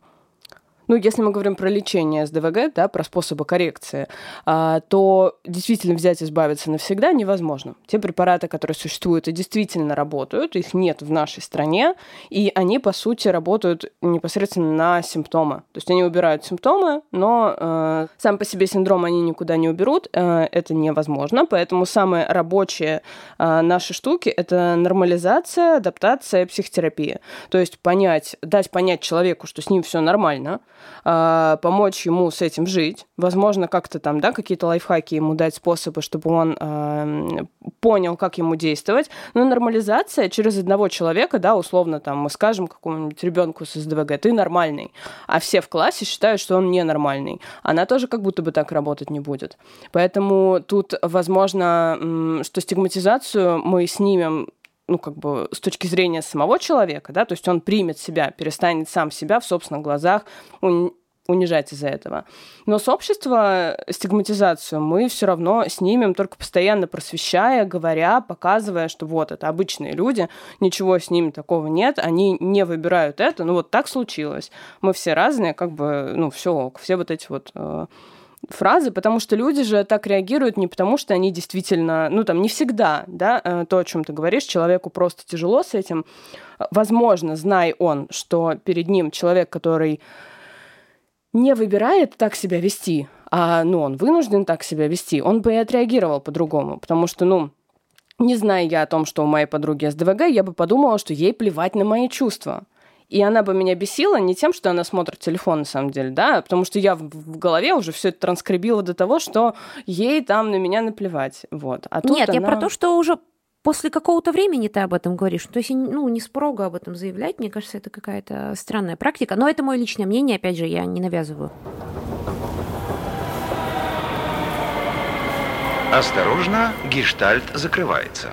ну, если мы говорим про лечение СДВГ, да, про способы коррекции, а, то действительно взять и избавиться навсегда невозможно. Те препараты, которые существуют и действительно работают, их нет в нашей стране, и они, по сути, работают непосредственно на симптомы. То есть они убирают симптомы, но э, сам по себе синдром они никуда не уберут, э, это невозможно, поэтому самые рабочие э, наши штуки — это нормализация, адаптация, психотерапия. То есть понять, дать понять человеку, что с ним все нормально, э, помочь ему с этим жить, возможно, как-то там, да, какие-то лайфхаки ему дать, способы, чтобы он э, понял, как ему действовать. Но нормализация через одного человека, да, условно, там, мы скажем какому-нибудь ребенку с СДВГ, ты нормальный, а все в классе считают, что он ненормальный. Она тоже как будто бы так работать не будет. Поэтому тут, возможно, что стигматизацию мы снимем ну, как бы с точки зрения самого человека, да, то есть он примет себя, перестанет сам себя в собственных глазах унижать из-за этого. Но с общества стигматизацию мы все равно снимем, только постоянно просвещая, говоря, показывая, что вот это обычные люди, ничего с ними такого нет, они не выбирают это, ну вот так случилось. Мы все разные, как бы, ну все, все вот эти вот э, фразы, потому что люди же так реагируют не потому, что они действительно, ну там не всегда, да, э, то, о чем ты говоришь, человеку просто тяжело с этим. Возможно, знай он, что перед ним человек, который не выбирает так себя вести, а ну, он вынужден так себя вести, он бы и отреагировал по-другому, потому что, ну, не зная я о том, что у моей подруги СДВГ, я бы подумала, что ей плевать на мои чувства. И она бы меня бесила не тем, что она смотрит телефон, на самом деле, да, потому что я в голове уже все это транскрибила до того, что ей там на меня наплевать. Вот. А Нет, она... я про то, что уже после какого-то времени ты об этом говоришь. То есть, ну, не с порога об этом заявлять, мне кажется, это какая-то странная практика. Но это мое личное мнение, опять же, я не навязываю. Осторожно, гештальт закрывается.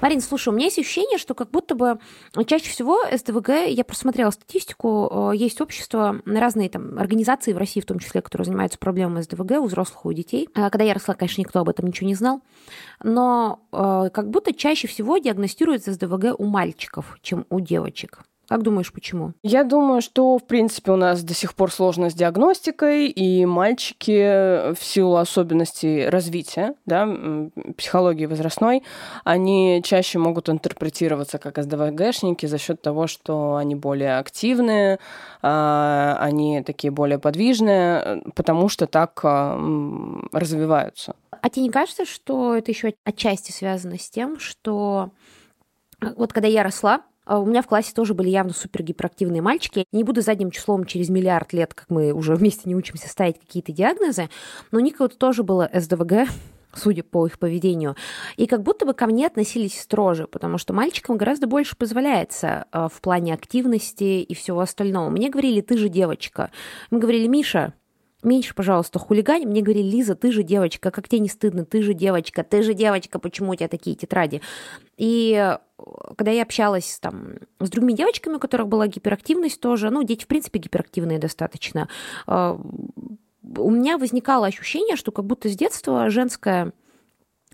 Марин, слушай, у меня есть ощущение, что как будто бы чаще всего СДВГ, я просмотрела статистику, э, есть общество, разные там организации в России в том числе, которые занимаются проблемами СДВГ у взрослых, у детей. А когда я росла, конечно, никто об этом ничего не знал, но э, как будто чаще всего диагностируется СДВГ у мальчиков, чем у девочек. Как думаешь, почему? Я думаю, что, в принципе, у нас до сих пор сложно с диагностикой, и мальчики в силу особенностей развития, да, психологии возрастной, они чаще могут интерпретироваться как СДВГшники за счет того, что они более активные, а, они такие более подвижные, потому что так а, развиваются. А тебе не кажется, что это еще отчасти связано с тем, что вот когда я росла, у меня в классе тоже были явно супер гиперактивные мальчики. Не буду задним числом через миллиард лет, как мы уже вместе не учимся ставить какие-то диагнозы, но у них вот тоже было СДВГ, судя по их поведению. И как будто бы ко мне относились строже, потому что мальчикам гораздо больше позволяется а, в плане активности и всего остального. Мне говорили, ты же девочка. Мы говорили, Миша, меньше, пожалуйста, хулигань. Мне говорили, Лиза, ты же девочка, как тебе не стыдно, ты же девочка, ты же девочка, почему у тебя такие тетради? И э, когда я общалась там, с другими девочками, у которых была гиперактивность тоже, ну, дети, в принципе, гиперактивные достаточно, э, у меня возникало ощущение, что как будто с детства женская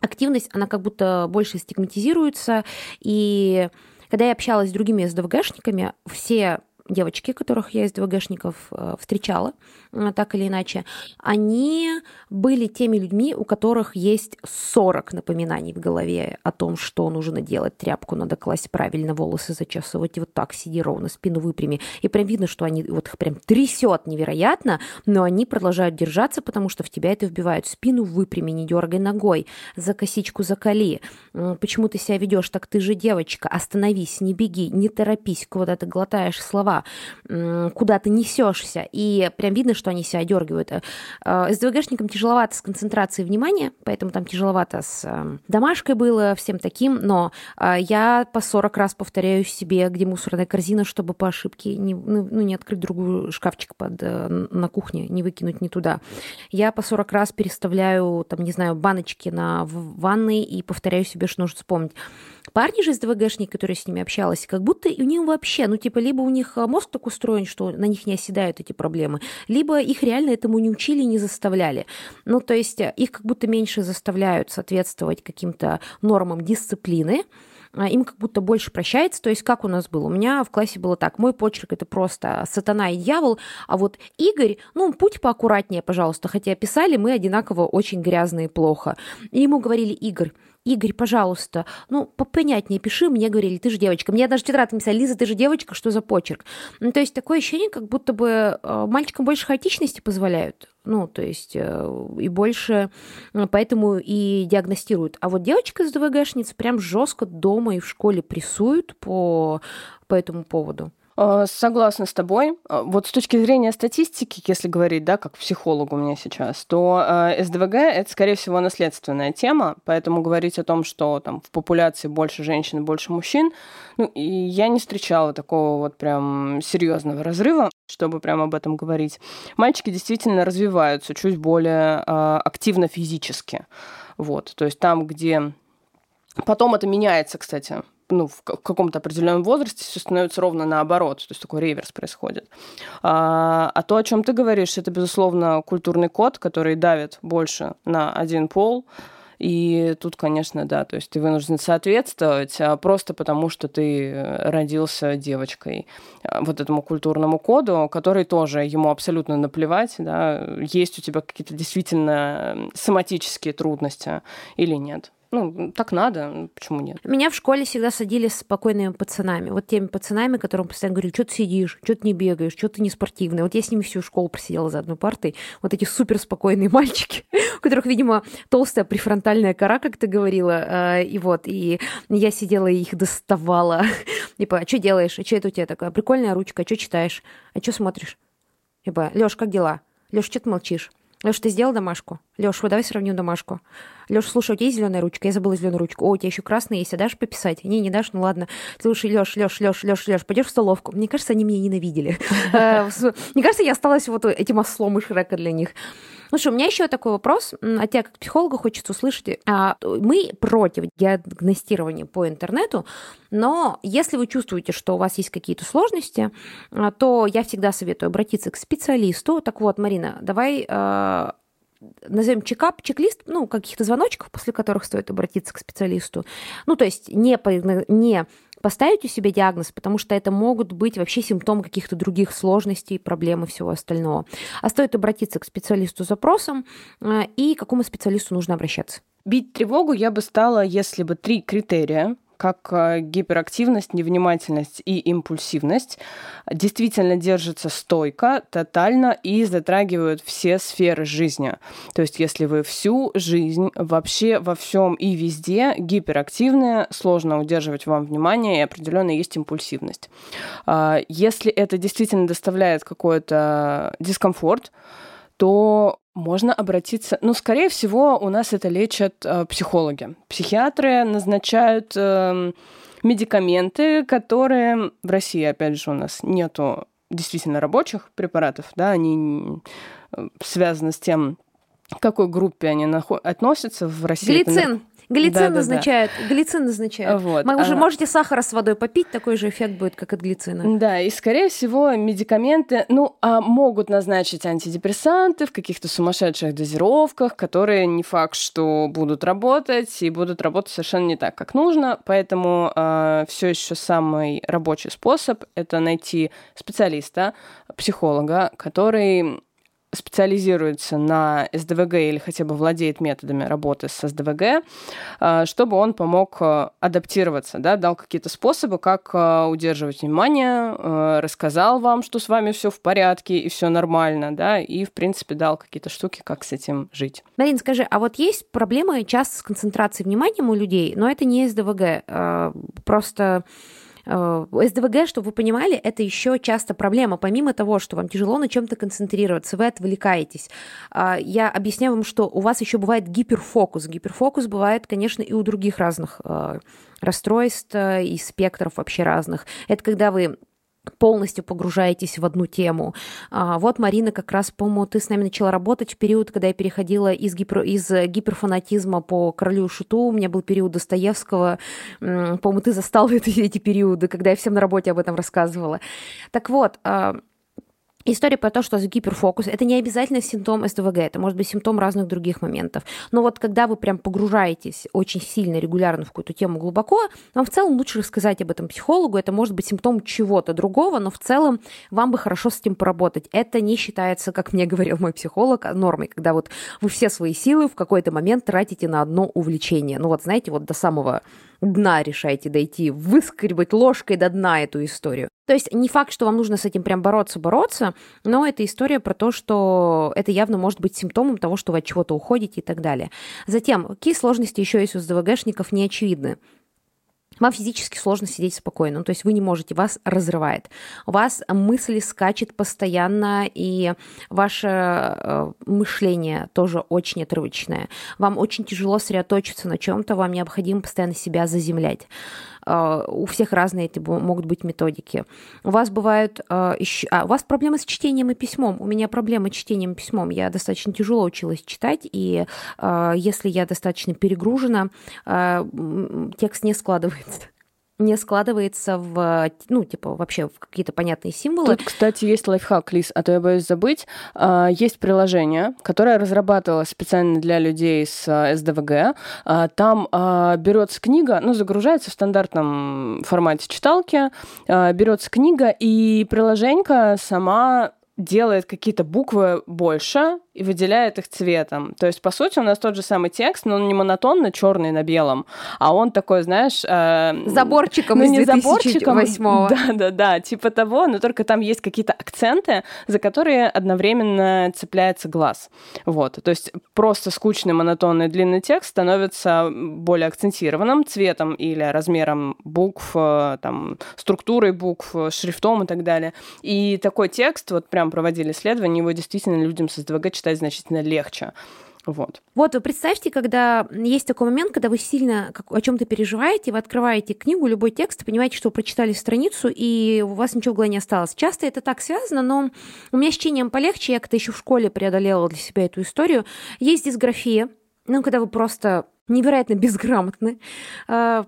активность, она как будто больше стигматизируется. И когда я общалась с другими СДВГшниками, все девочки, которых я из ДВГшников э, встречала, э, так или иначе, они были теми людьми, у которых есть 40 напоминаний в голове о том, что нужно делать. Тряпку надо класть правильно, волосы зачесывать, и вот так сиди ровно, спину выпрями. И прям видно, что они вот их прям трясет невероятно, но они продолжают держаться, потому что в тебя это вбивают. Спину выпрями, не дергай ногой, за косичку закали. Почему ты себя ведешь так? Ты же девочка, остановись, не беги, не торопись, куда ты глотаешь слова куда ты несешься, и прям видно, что они себя дергивают. Э, СДВГшникам тяжеловато с концентрацией внимания, поэтому там тяжеловато с эм, домашкой было, всем таким, но э, я по 40 раз повторяю себе, где мусорная корзина, чтобы по ошибке не, ну, ну, не открыть другую шкафчик под, э, на кухне, не выкинуть не туда. Я по 40 раз переставляю, там, не знаю, баночки на ванной и повторяю себе, что нужно вспомнить. Парни же из ДВГшники, которые с ними общалась, как будто у них вообще, ну, типа, либо у них а, мозг так устроен, что на них не оседают эти проблемы, либо их реально этому не учили, не заставляли. Ну, то есть э, их как будто меньше заставляют соответствовать каким-то нормам дисциплины, а, им как будто больше прощается. То есть как у нас было? У меня в классе было так. Мой почерк это просто сатана и дьявол, а вот Игорь, ну, путь поаккуратнее, пожалуйста. Хотя писали мы одинаково очень грязно и плохо. И ему говорили, Игорь, Игорь, пожалуйста, ну, попонятнее пиши. Мне говорили, ты же девочка. Мне даже вчера написали, Лиза, ты же девочка, что за почерк? Ну, то есть такое ощущение, как будто бы э, мальчикам больше хаотичности позволяют. Ну, то есть э, и больше, э, поэтому и диагностируют. А вот девочка из ДВГшниц прям жестко дома и в школе прессуют по, по этому поводу. Э, согласна с тобой. Э, вот с точки зрения статистики, если говорить, да, как психолог у меня сейчас, то э, СДВГ – это, скорее всего, наследственная тема, поэтому говорить о том, что там в популяции больше женщин больше мужчин, ну, и я не встречала такого вот прям серьезного разрыва, чтобы прям об этом говорить. Мальчики действительно развиваются чуть более активно физически. Вот, то есть там, где Потом это меняется, кстати, ну, в каком-то определенном возрасте все становится ровно наоборот, то есть такой реверс происходит. А, а то, о чем ты говоришь, это, безусловно, культурный код, который давит больше на один пол, и тут, конечно, да, то есть ты вынужден соответствовать а просто потому, что ты родился девочкой а, вот этому культурному коду, который тоже ему абсолютно наплевать, да, есть у тебя какие-то действительно соматические трудности или нет. Ну, так надо, почему нет? Меня в школе всегда садили с спокойными пацанами. Вот теми пацанами, которым постоянно говорили, что ты сидишь, что ты не бегаешь, что ты не спортивный. Вот я с ними всю школу просидела за одной партой. Вот эти супер спокойные мальчики, у которых, видимо, толстая префронтальная кора, как ты говорила. А, и вот, и я сидела и их доставала. Типа, а что делаешь? А что это у тебя такая? Прикольная ручка, а что читаешь? А что смотришь? Типа, Лёш, как дела? Лёш, что ты молчишь? Леш, ты сделал домашку? Леш, вот давай сравним домашку. Леш, слушай, у тебя есть зеленая ручка? Я забыла зеленую ручку. О, у тебя еще красная есть, а дашь пописать? Не, не дашь? Ну ладно. Слушай, Леш, Леш, Леш, Леш, Леш, пойдешь в столовку? Мне кажется, они меня ненавидели. Э, мне кажется, я осталась вот этим ослом и Шрека для них. Слушай, у меня еще такой вопрос, а тебя как психолога хочется услышать. А, мы против диагностирования по интернету, но если вы чувствуете, что у вас есть какие-то сложности, а, то я всегда советую обратиться к специалисту. Так вот, Марина, давай а, назовем чекап, чек-лист, ну, каких-то звоночков, после которых стоит обратиться к специалисту. Ну, то есть не, не поставить у себя диагноз, потому что это могут быть вообще симптомы каких-то других сложностей, проблем и всего остального. А стоит обратиться к специалисту с запросом э, и к какому специалисту нужно обращаться. Бить тревогу я бы стала, если бы три критерия как э, гиперактивность, невнимательность и импульсивность действительно держатся стойко, тотально и затрагивают все сферы жизни. То есть если вы всю жизнь вообще во всем и везде гиперактивные, сложно удерживать вам внимание и определенно есть импульсивность. А, если это действительно доставляет какой-то дискомфорт, то можно обратиться, ну, скорее всего, у нас это лечат э, психологи. Психиатры назначают э, медикаменты, которые в России, опять же, у нас нету действительно рабочих препаратов, да, они э, связаны с тем, к какой группе они относятся в России. Глицин. Глицин Да-да-да. назначает, глицин назначает. Вот, Мы уже а- можете сахара с водой попить, такой же эффект будет, как от глицина. Да, и, скорее всего, медикаменты, ну, а могут назначить антидепрессанты в каких-то сумасшедших дозировках, которые не факт, что будут работать, и будут работать совершенно не так, как нужно. Поэтому все еще самый рабочий способ — это найти специалиста, психолога, который специализируется на СДВГ или хотя бы владеет методами работы с СДВГ, а, чтобы он помог а, адаптироваться, да, дал какие-то способы, как а, удерживать внимание, а, рассказал вам, что с вами все в порядке и все нормально, да, и, в принципе, дал какие-то штуки, как с этим жить. Марин, скажи, а вот есть проблемы часто с концентрацией внимания у людей, но это не СДВГ, просто э, СДВГ, чтобы вы понимали, это еще часто проблема. Помимо того, что вам тяжело на чем-то концентрироваться, вы отвлекаетесь. А, Я объясняю вам, что у вас еще бывает гиперфокус. Гиперфокус бывает, конечно, и у других разных э, расстройств э, и спектров вообще разных. Это когда вы полностью погружаетесь в одну тему. А, вот, Марина, как раз, по-моему, ты с нами начала работать в период, когда я переходила из, гипер, из гиперфанатизма по королю шуту. У меня был период Достоевского. По-моему, ты застал эти, эти периоды, когда я всем на работе об этом рассказывала. Так вот, а, История про то, что гиперфокус, это не обязательно симптом СДВГ, это может быть симптом разных других моментов. Но вот когда вы прям погружаетесь очень сильно, регулярно в какую-то тему глубоко, вам в целом лучше рассказать об этом психологу, это может быть симптом чего-то другого, но в целом вам бы хорошо с этим поработать. Это не считается, как мне говорил мой психолог, нормой, когда вот вы все свои силы в какой-то момент тратите на одно увлечение. Ну вот знаете, вот до самого дна решаете дойти, выскребать ложкой до дна эту историю. То есть не факт, что вам нужно с этим прям бороться-бороться, но это история про то, что это явно может быть симптомом того, что вы от чего-то уходите и так далее. Затем, какие сложности еще есть у СДВГшников, не очевидны. Вам физически сложно сидеть спокойно, ну, то есть вы не можете, вас разрывает. У вас мысли скачет постоянно, и ваше э, мышление тоже очень отрывочное. Вам очень тяжело сосредоточиться на чем-то, вам необходимо постоянно себя заземлять. Э, у всех разные эти могут быть методики. У вас бывают э, еще... А, у вас проблемы с чтением и письмом. У меня проблемы с чтением и письмом. Я достаточно тяжело училась читать, и э, если я достаточно перегружена, текст не складывается не складывается в, ну, типа, вообще в какие-то понятные символы. Тут, кстати, есть лайфхак, Лиз, а то я боюсь забыть. А, Есть приложение, которое разрабатывалось специально для людей с а, СДВГ. А, Там берется книга, ну, загружается в стандартном формате читалки, берется книга, и приложенька сама делает какие-то буквы больше и выделяет их цветом. То есть, по сути, у нас тот же самый текст, но он не монотонно черный на белом, а он такой, знаешь... э, Заборчиком ну, из не заборчиком, 2008 да, да, да, типа того, но только там есть какие-то акценты, за которые одновременно цепляется глаз. Вот, то есть просто скучный, монотонный, длинный текст становится более акцентированным цветом или размером букв, э, там, структурой букв, шрифтом и так далее. И такой текст, вот прям проводили исследования, его действительно людям с СДВГ читать значительно легче. Вот. Вот вы представьте, когда есть такой момент, когда вы сильно о чем-то переживаете, вы открываете книгу, любой текст, понимаете, что вы прочитали страницу, и у вас ничего в голове не осталось. Часто это так связано, но у меня с чтением полегче, я как-то еще в школе преодолела для себя эту историю. Есть дисграфия, ну, когда вы просто невероятно безграмотны, А,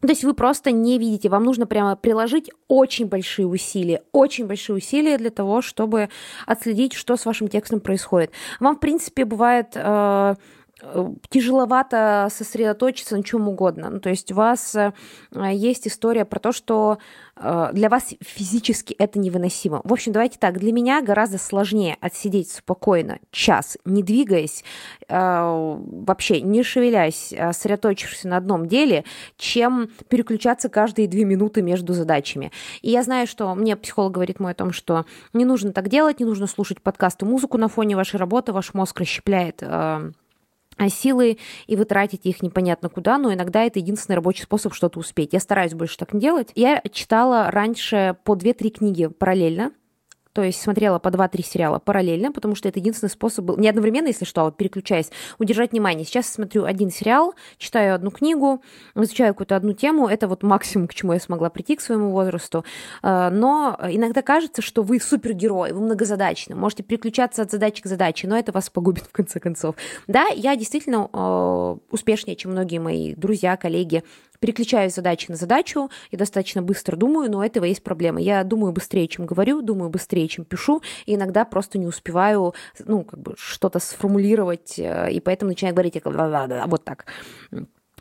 то есть вы просто не видите, вам нужно прямо приложить очень большие усилия, очень большие усилия для того, чтобы отследить, что с вашим текстом происходит. Вам, в принципе, бывает э, тяжеловато сосредоточиться на чем угодно. Ну, то есть у вас э, есть история про то, что э, для вас физически это невыносимо. В общем, давайте так, для меня гораздо сложнее отсидеть спокойно час, не двигаясь, э, вообще не шевелясь, а сосредоточившись на одном деле, чем переключаться каждые две минуты между задачами. И я знаю, что мне психолог говорит мой о том, что не нужно так делать, не нужно слушать подкасты, музыку на фоне вашей работы, ваш мозг расщепляет э, силы, и вы тратите их непонятно куда, но иногда это единственный рабочий способ что-то успеть. Я стараюсь больше так не делать. Я читала раньше по 2-3 книги параллельно, то есть смотрела по 2-3 сериала параллельно, потому что это единственный способ был, не одновременно, если что, а вот переключаясь, удержать внимание. Сейчас смотрю один сериал, читаю одну книгу, изучаю какую-то одну тему, это вот максимум, к чему я смогла прийти к своему возрасту, э, но иногда кажется, что вы супергерой, вы многозадачны, можете переключаться от задачи к задаче, но это вас погубит в конце концов. Да, я действительно э, успешнее, чем многие мои друзья, коллеги, переключаю задачи на задачу, я достаточно быстро думаю, но этого есть проблема. Я думаю быстрее, чем говорю, думаю быстрее, чем пишу, и иногда просто не успеваю, ну, как бы что-то сформулировать, э, и поэтому начинаю говорить вот так.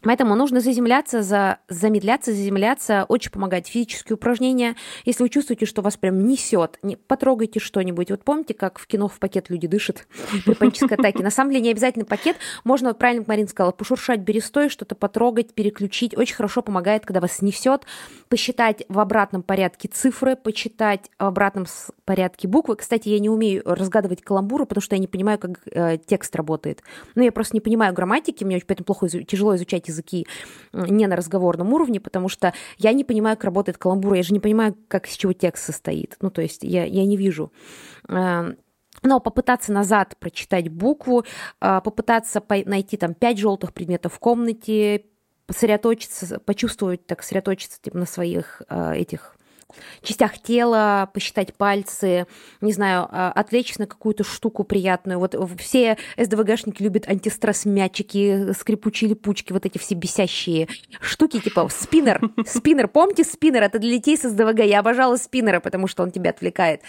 Поэтому нужно заземляться, за, замедляться, заземляться, очень помогать физические упражнения. Если вы чувствуете, что вас прям несет, не, потрогайте что-нибудь. Вот помните, как в кино в пакет люди дышат при панической атаке? На самом деле не обязательно пакет. Можно, правильно Марин сказала, пошуршать берестой, что-то потрогать, переключить. Очень хорошо помогает, когда вас несет. Посчитать в обратном порядке цифры, почитать в обратном порядке буквы. Кстати, я не умею разгадывать каламбуры, потому что я не понимаю, как э, текст работает. Ну, я просто не понимаю грамматики, мне очень поэтому плохо, тяжело изучать языки не на разговорном уровне, потому что я не понимаю, как работает каламбур, я же не понимаю, как из чего текст состоит. Ну, то есть я, я не вижу. Эм, но попытаться назад прочитать букву, э, попытаться найти там пять желтых предметов в комнате, сосредоточиться, почувствовать, так сосредоточиться типа, на своих э, этих частях тела, посчитать пальцы, не знаю, а, отвлечься на какую-то штуку приятную. Вот все СДВГшники любят антистресс-мячики, скрипучие липучки, вот эти все бесящие штуки, типа спиннер. Спиннер, помните спиннер? Это для детей с СДВГ. Я обожала спиннера, потому что он тебя отвлекает.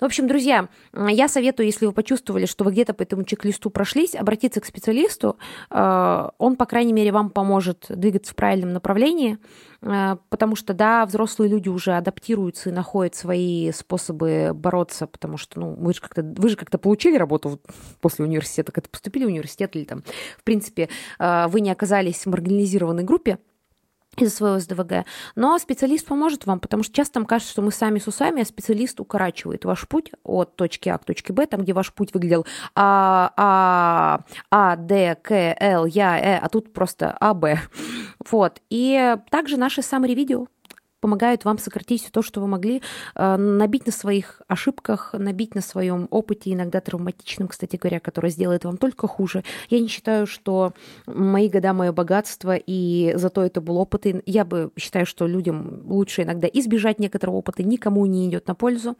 В общем, друзья, я советую, если вы почувствовали, что вы где-то по этому чек-листу прошлись, обратиться к специалисту. А, он, по крайней мере, вам поможет двигаться в правильном направлении. Э, потому что, да, взрослые люди уже адаптируются и находят свои способы бороться, потому что, ну, вы же как-то, вы же как-то получили работу после университета, как-то поступили в университет или там, в принципе, э, вы не оказались в маргинализированной группе, из-за своего СДВГ. Но специалист поможет вам, потому что часто нам кажется, что мы сами с усами, а специалист укорачивает ваш путь от точки А к точке Б, там, где ваш путь выглядел А, А, А, Д, К, Л, Я, Э, а тут просто А, Б. Вот. И также наши саммари-видео помогают вам сократить все то, что вы могли, э, набить на своих ошибках, набить на своем опыте, иногда травматичном, кстати говоря, который сделает вам только хуже. Я не считаю, что мои года, мое богатство, и зато это был опыт. И я бы считаю, что людям лучше иногда избежать некоторого опыта, никому не идет на пользу.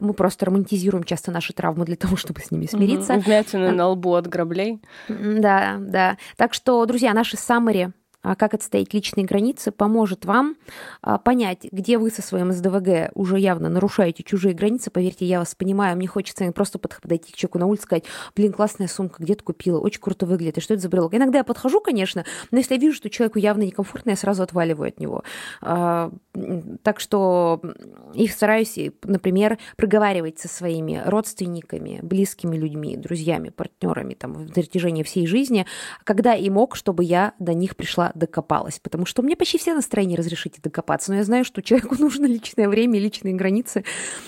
Мы просто романтизируем часто наши травмы для того, чтобы с ними смириться. Угу, на лбу от граблей. Да, да. Так что, друзья, наши саммари как отстоять личные границы, поможет вам а, понять, где вы со своим СДВГ уже явно нарушаете чужие границы. Поверьте, я вас понимаю, мне хочется просто подойти к человеку на улице и сказать, блин, классная сумка, где ты купила, очень круто выглядит, и что это за брелок? Иногда я подхожу, конечно, но если я вижу, что человеку явно некомфортно, я сразу отваливаю от него. А, так что их стараюсь, например, проговаривать со своими родственниками, близкими людьми, друзьями, партнерами там, в протяжении всей жизни, когда и мог, чтобы я до них пришла докопалась, потому что мне почти все настроения разрешите докопаться, но я знаю, что человеку нужно личное время, личные границы.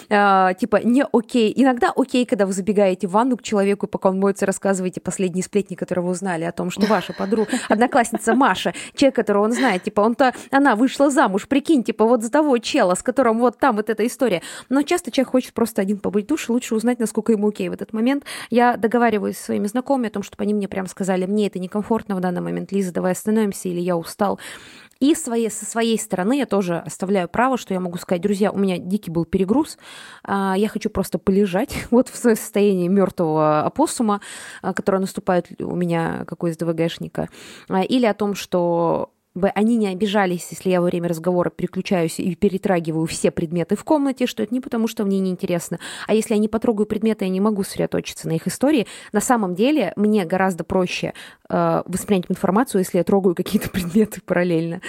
А, типа, не окей. Иногда окей, когда вы забегаете в ванну к человеку, пока он моется, рассказываете последние сплетни, которые вы узнали о том, что ваша подруга, одноклассница Маша, человек, которого он знает, типа, он-то, она вышла замуж, прикинь, типа, вот за того чела, с которым вот там вот эта история. Но часто человек хочет просто один побыть в душе, лучше узнать, насколько ему окей в этот момент. Я договариваюсь со своими знакомыми о том, чтобы они мне прям сказали, мне это некомфортно в данный момент, Лиза, давай остановимся, или я устал. И своей, со своей стороны я тоже оставляю право, что я могу сказать, друзья, у меня дикий был перегруз, а, я хочу просто полежать вот в состоянии мертвого опоссума, а, которое наступает у меня как у СДВГшника, а, или о том, что бы они не обижались, если я во время разговора переключаюсь и перетрагиваю все предметы в комнате, что это не потому, что мне неинтересно, а если я не потрогаю предметы, я не могу сосредоточиться на их истории. На самом деле мне гораздо проще э, воспринять информацию, если я трогаю какие-то предметы параллельно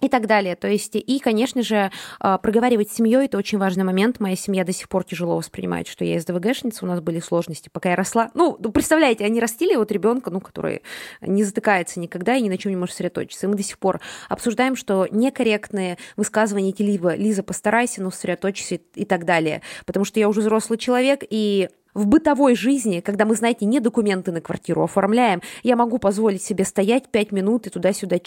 и так далее. То есть, и, конечно же, а, проговаривать с семьей это очень важный момент. Моя семья до сих пор тяжело воспринимает, что я СДВГшница, у нас были сложности, пока я росла. Ну, ну, представляете, они растили вот ребенка, ну, который не затыкается никогда и ни на чем не может сосредоточиться. И мы до сих пор обсуждаем, что некорректные высказывания либо «Лиза, постарайся, ну, сосредоточься» и так далее. Потому что я уже взрослый человек, и в бытовой жизни, когда мы, знаете, не документы на квартиру оформляем, я могу позволить себе стоять пять минут и туда-сюда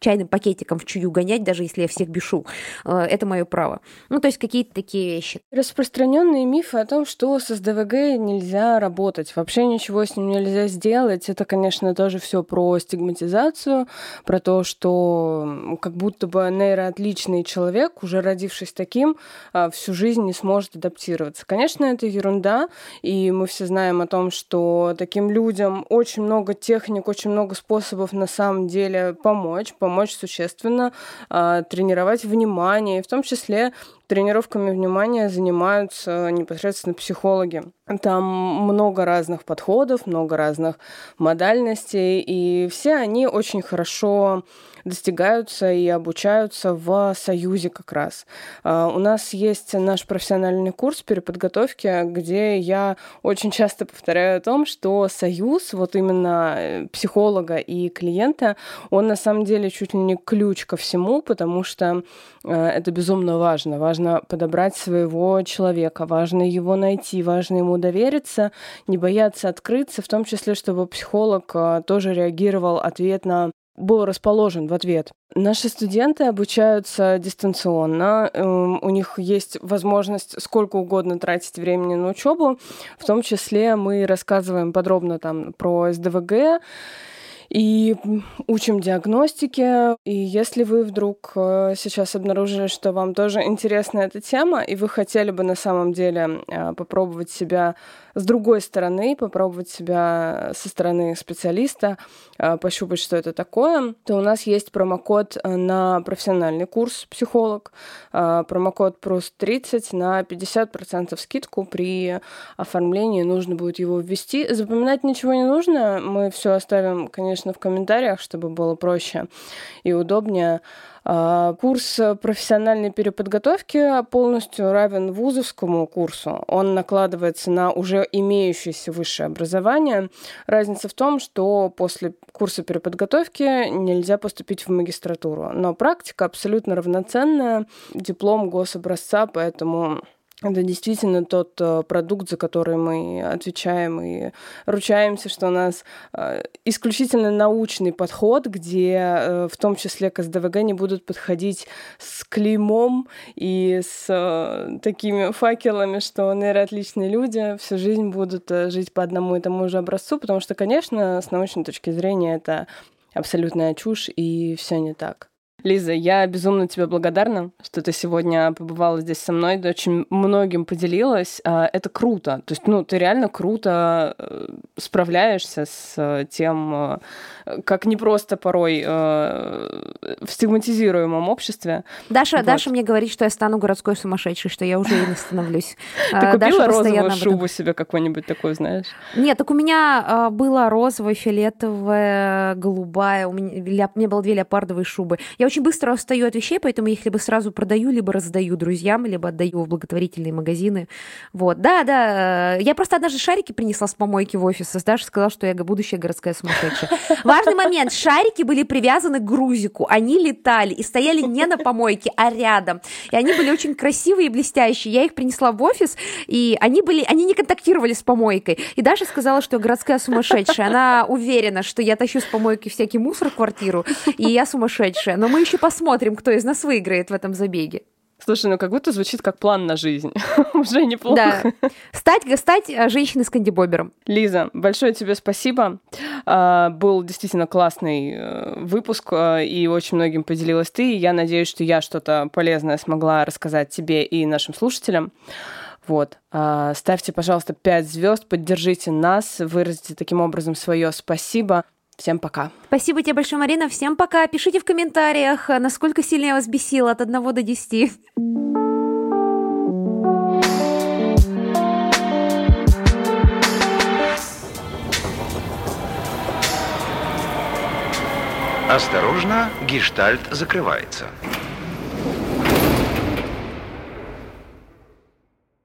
чайным пакетиком в чую гонять, даже если я всех бешу. Э, это мое право. Ну, то есть какие-то такие вещи. Распространенные мифы о том, что с СДВГ нельзя работать, вообще ничего с ним нельзя сделать, это, конечно, тоже все про стигматизацию, про то, что как будто бы нейроотличный человек, уже родившись таким, а, всю жизнь не сможет адаптироваться. Конечно, это ерунда, и мы все знаем о том, что таким людям очень много техник, очень много способов на самом деле помочь, помочь существенно, а, тренировать внимание, в том числе тренировками внимания занимаются непосредственно психологи. Там много разных подходов, много разных модальностей, и все они очень хорошо достигаются и обучаются в Союзе как раз. А, у нас есть наш профессиональный курс переподготовки, где я очень часто повторяю о том, что Союз, вот именно э, психолога и клиента, он на самом деле чуть ли не ключ ко всему, потому что э, это безумно важно. Важно подобрать своего человека, важно его найти, важно ему довериться, не бояться открыться, в том числе, чтобы психолог э, тоже реагировал ответно был расположен в ответ. Наши студенты обучаются дистанционно, эм, у них есть возможность сколько угодно тратить времени на учебу, в том числе мы рассказываем подробно там про СДВГ, и учим диагностике. И если вы вдруг э, сейчас обнаружили, что вам тоже интересна эта тема, и вы хотели бы на самом деле э, попробовать себя с другой стороны, попробовать себя со стороны специалиста, э, пощупать, что это такое, то у нас есть промокод на профессиональный курс психолог, промокод ПРУС 30 на 50% скидку при оформлении. Нужно будет его ввести. Запоминать ничего не нужно, мы все оставим, конечно, в комментариях, чтобы было проще и удобнее. А, курс профессиональной переподготовки полностью равен вузовскому курсу. Он накладывается на уже имеющееся высшее образование. Разница в том, что после курса переподготовки нельзя поступить в магистратуру. Но практика абсолютно равноценная. Диплом гособразца, поэтому это действительно тот э, продукт, за который мы отвечаем и ручаемся, что у нас э, исключительно научный подход, где э, в том числе к СДВГ не будут подходить с клеймом и с такими факелами, что нейроотличные люди всю жизнь будут жить по одному и тому же образцу, потому что, конечно, с научной точки зрения это абсолютная чушь и все не так. Лиза, я безумно тебе благодарна, что ты сегодня побывала здесь со мной, ты очень многим поделилась. А, это круто. То есть, ну, ты реально круто э, справляешься с э, тем, э, как не просто порой в стигматизируемом обществе. Даша, вот. Даша мне говорит, что я стану городской сумасшедшей, что я уже и не становлюсь. Ты купила Даша розовую шубу себе какую-нибудь такую, знаешь? Нет, так у меня была розовая, фиолетовая, голубая. У меня, меня было две леопардовые шубы. Я очень быстро устаю от вещей, поэтому я их либо сразу продаю, либо раздаю друзьям, либо отдаю в благотворительные магазины. Вот, да, да. Я просто однажды шарики принесла с помойки в офис, и Даша сказала, что я будущая городская сумасшедшая. Важный момент. Шарики были привязаны к грузику. Они летали и стояли не на помойке, а рядом. И они были очень красивые и блестящие. Я их принесла в офис, и они были, они не контактировали с помойкой. И Даша сказала, что я городская сумасшедшая. Она уверена, что я тащу с помойки всякий мусор в квартиру, и я сумасшедшая. Но мы мы еще посмотрим, кто из нас выиграет в этом забеге. Слушай, ну как будто звучит как план на жизнь. Уже неплохо. Да. Стать, стать э, женщиной с кандибобером. Лиза, большое тебе спасибо. А, был действительно классный э, выпуск, э, и очень многим поделилась ты. Я надеюсь, что я что-то полезное смогла рассказать тебе и нашим слушателям. Вот. А, ставьте, пожалуйста, 5 звезд, поддержите нас, выразите таким образом свое спасибо. Всем пока. Спасибо тебе большое, Марина. Всем пока. Пишите в комментариях, насколько сильно я вас бесила от 1 до 10. Осторожно, гештальт закрывается.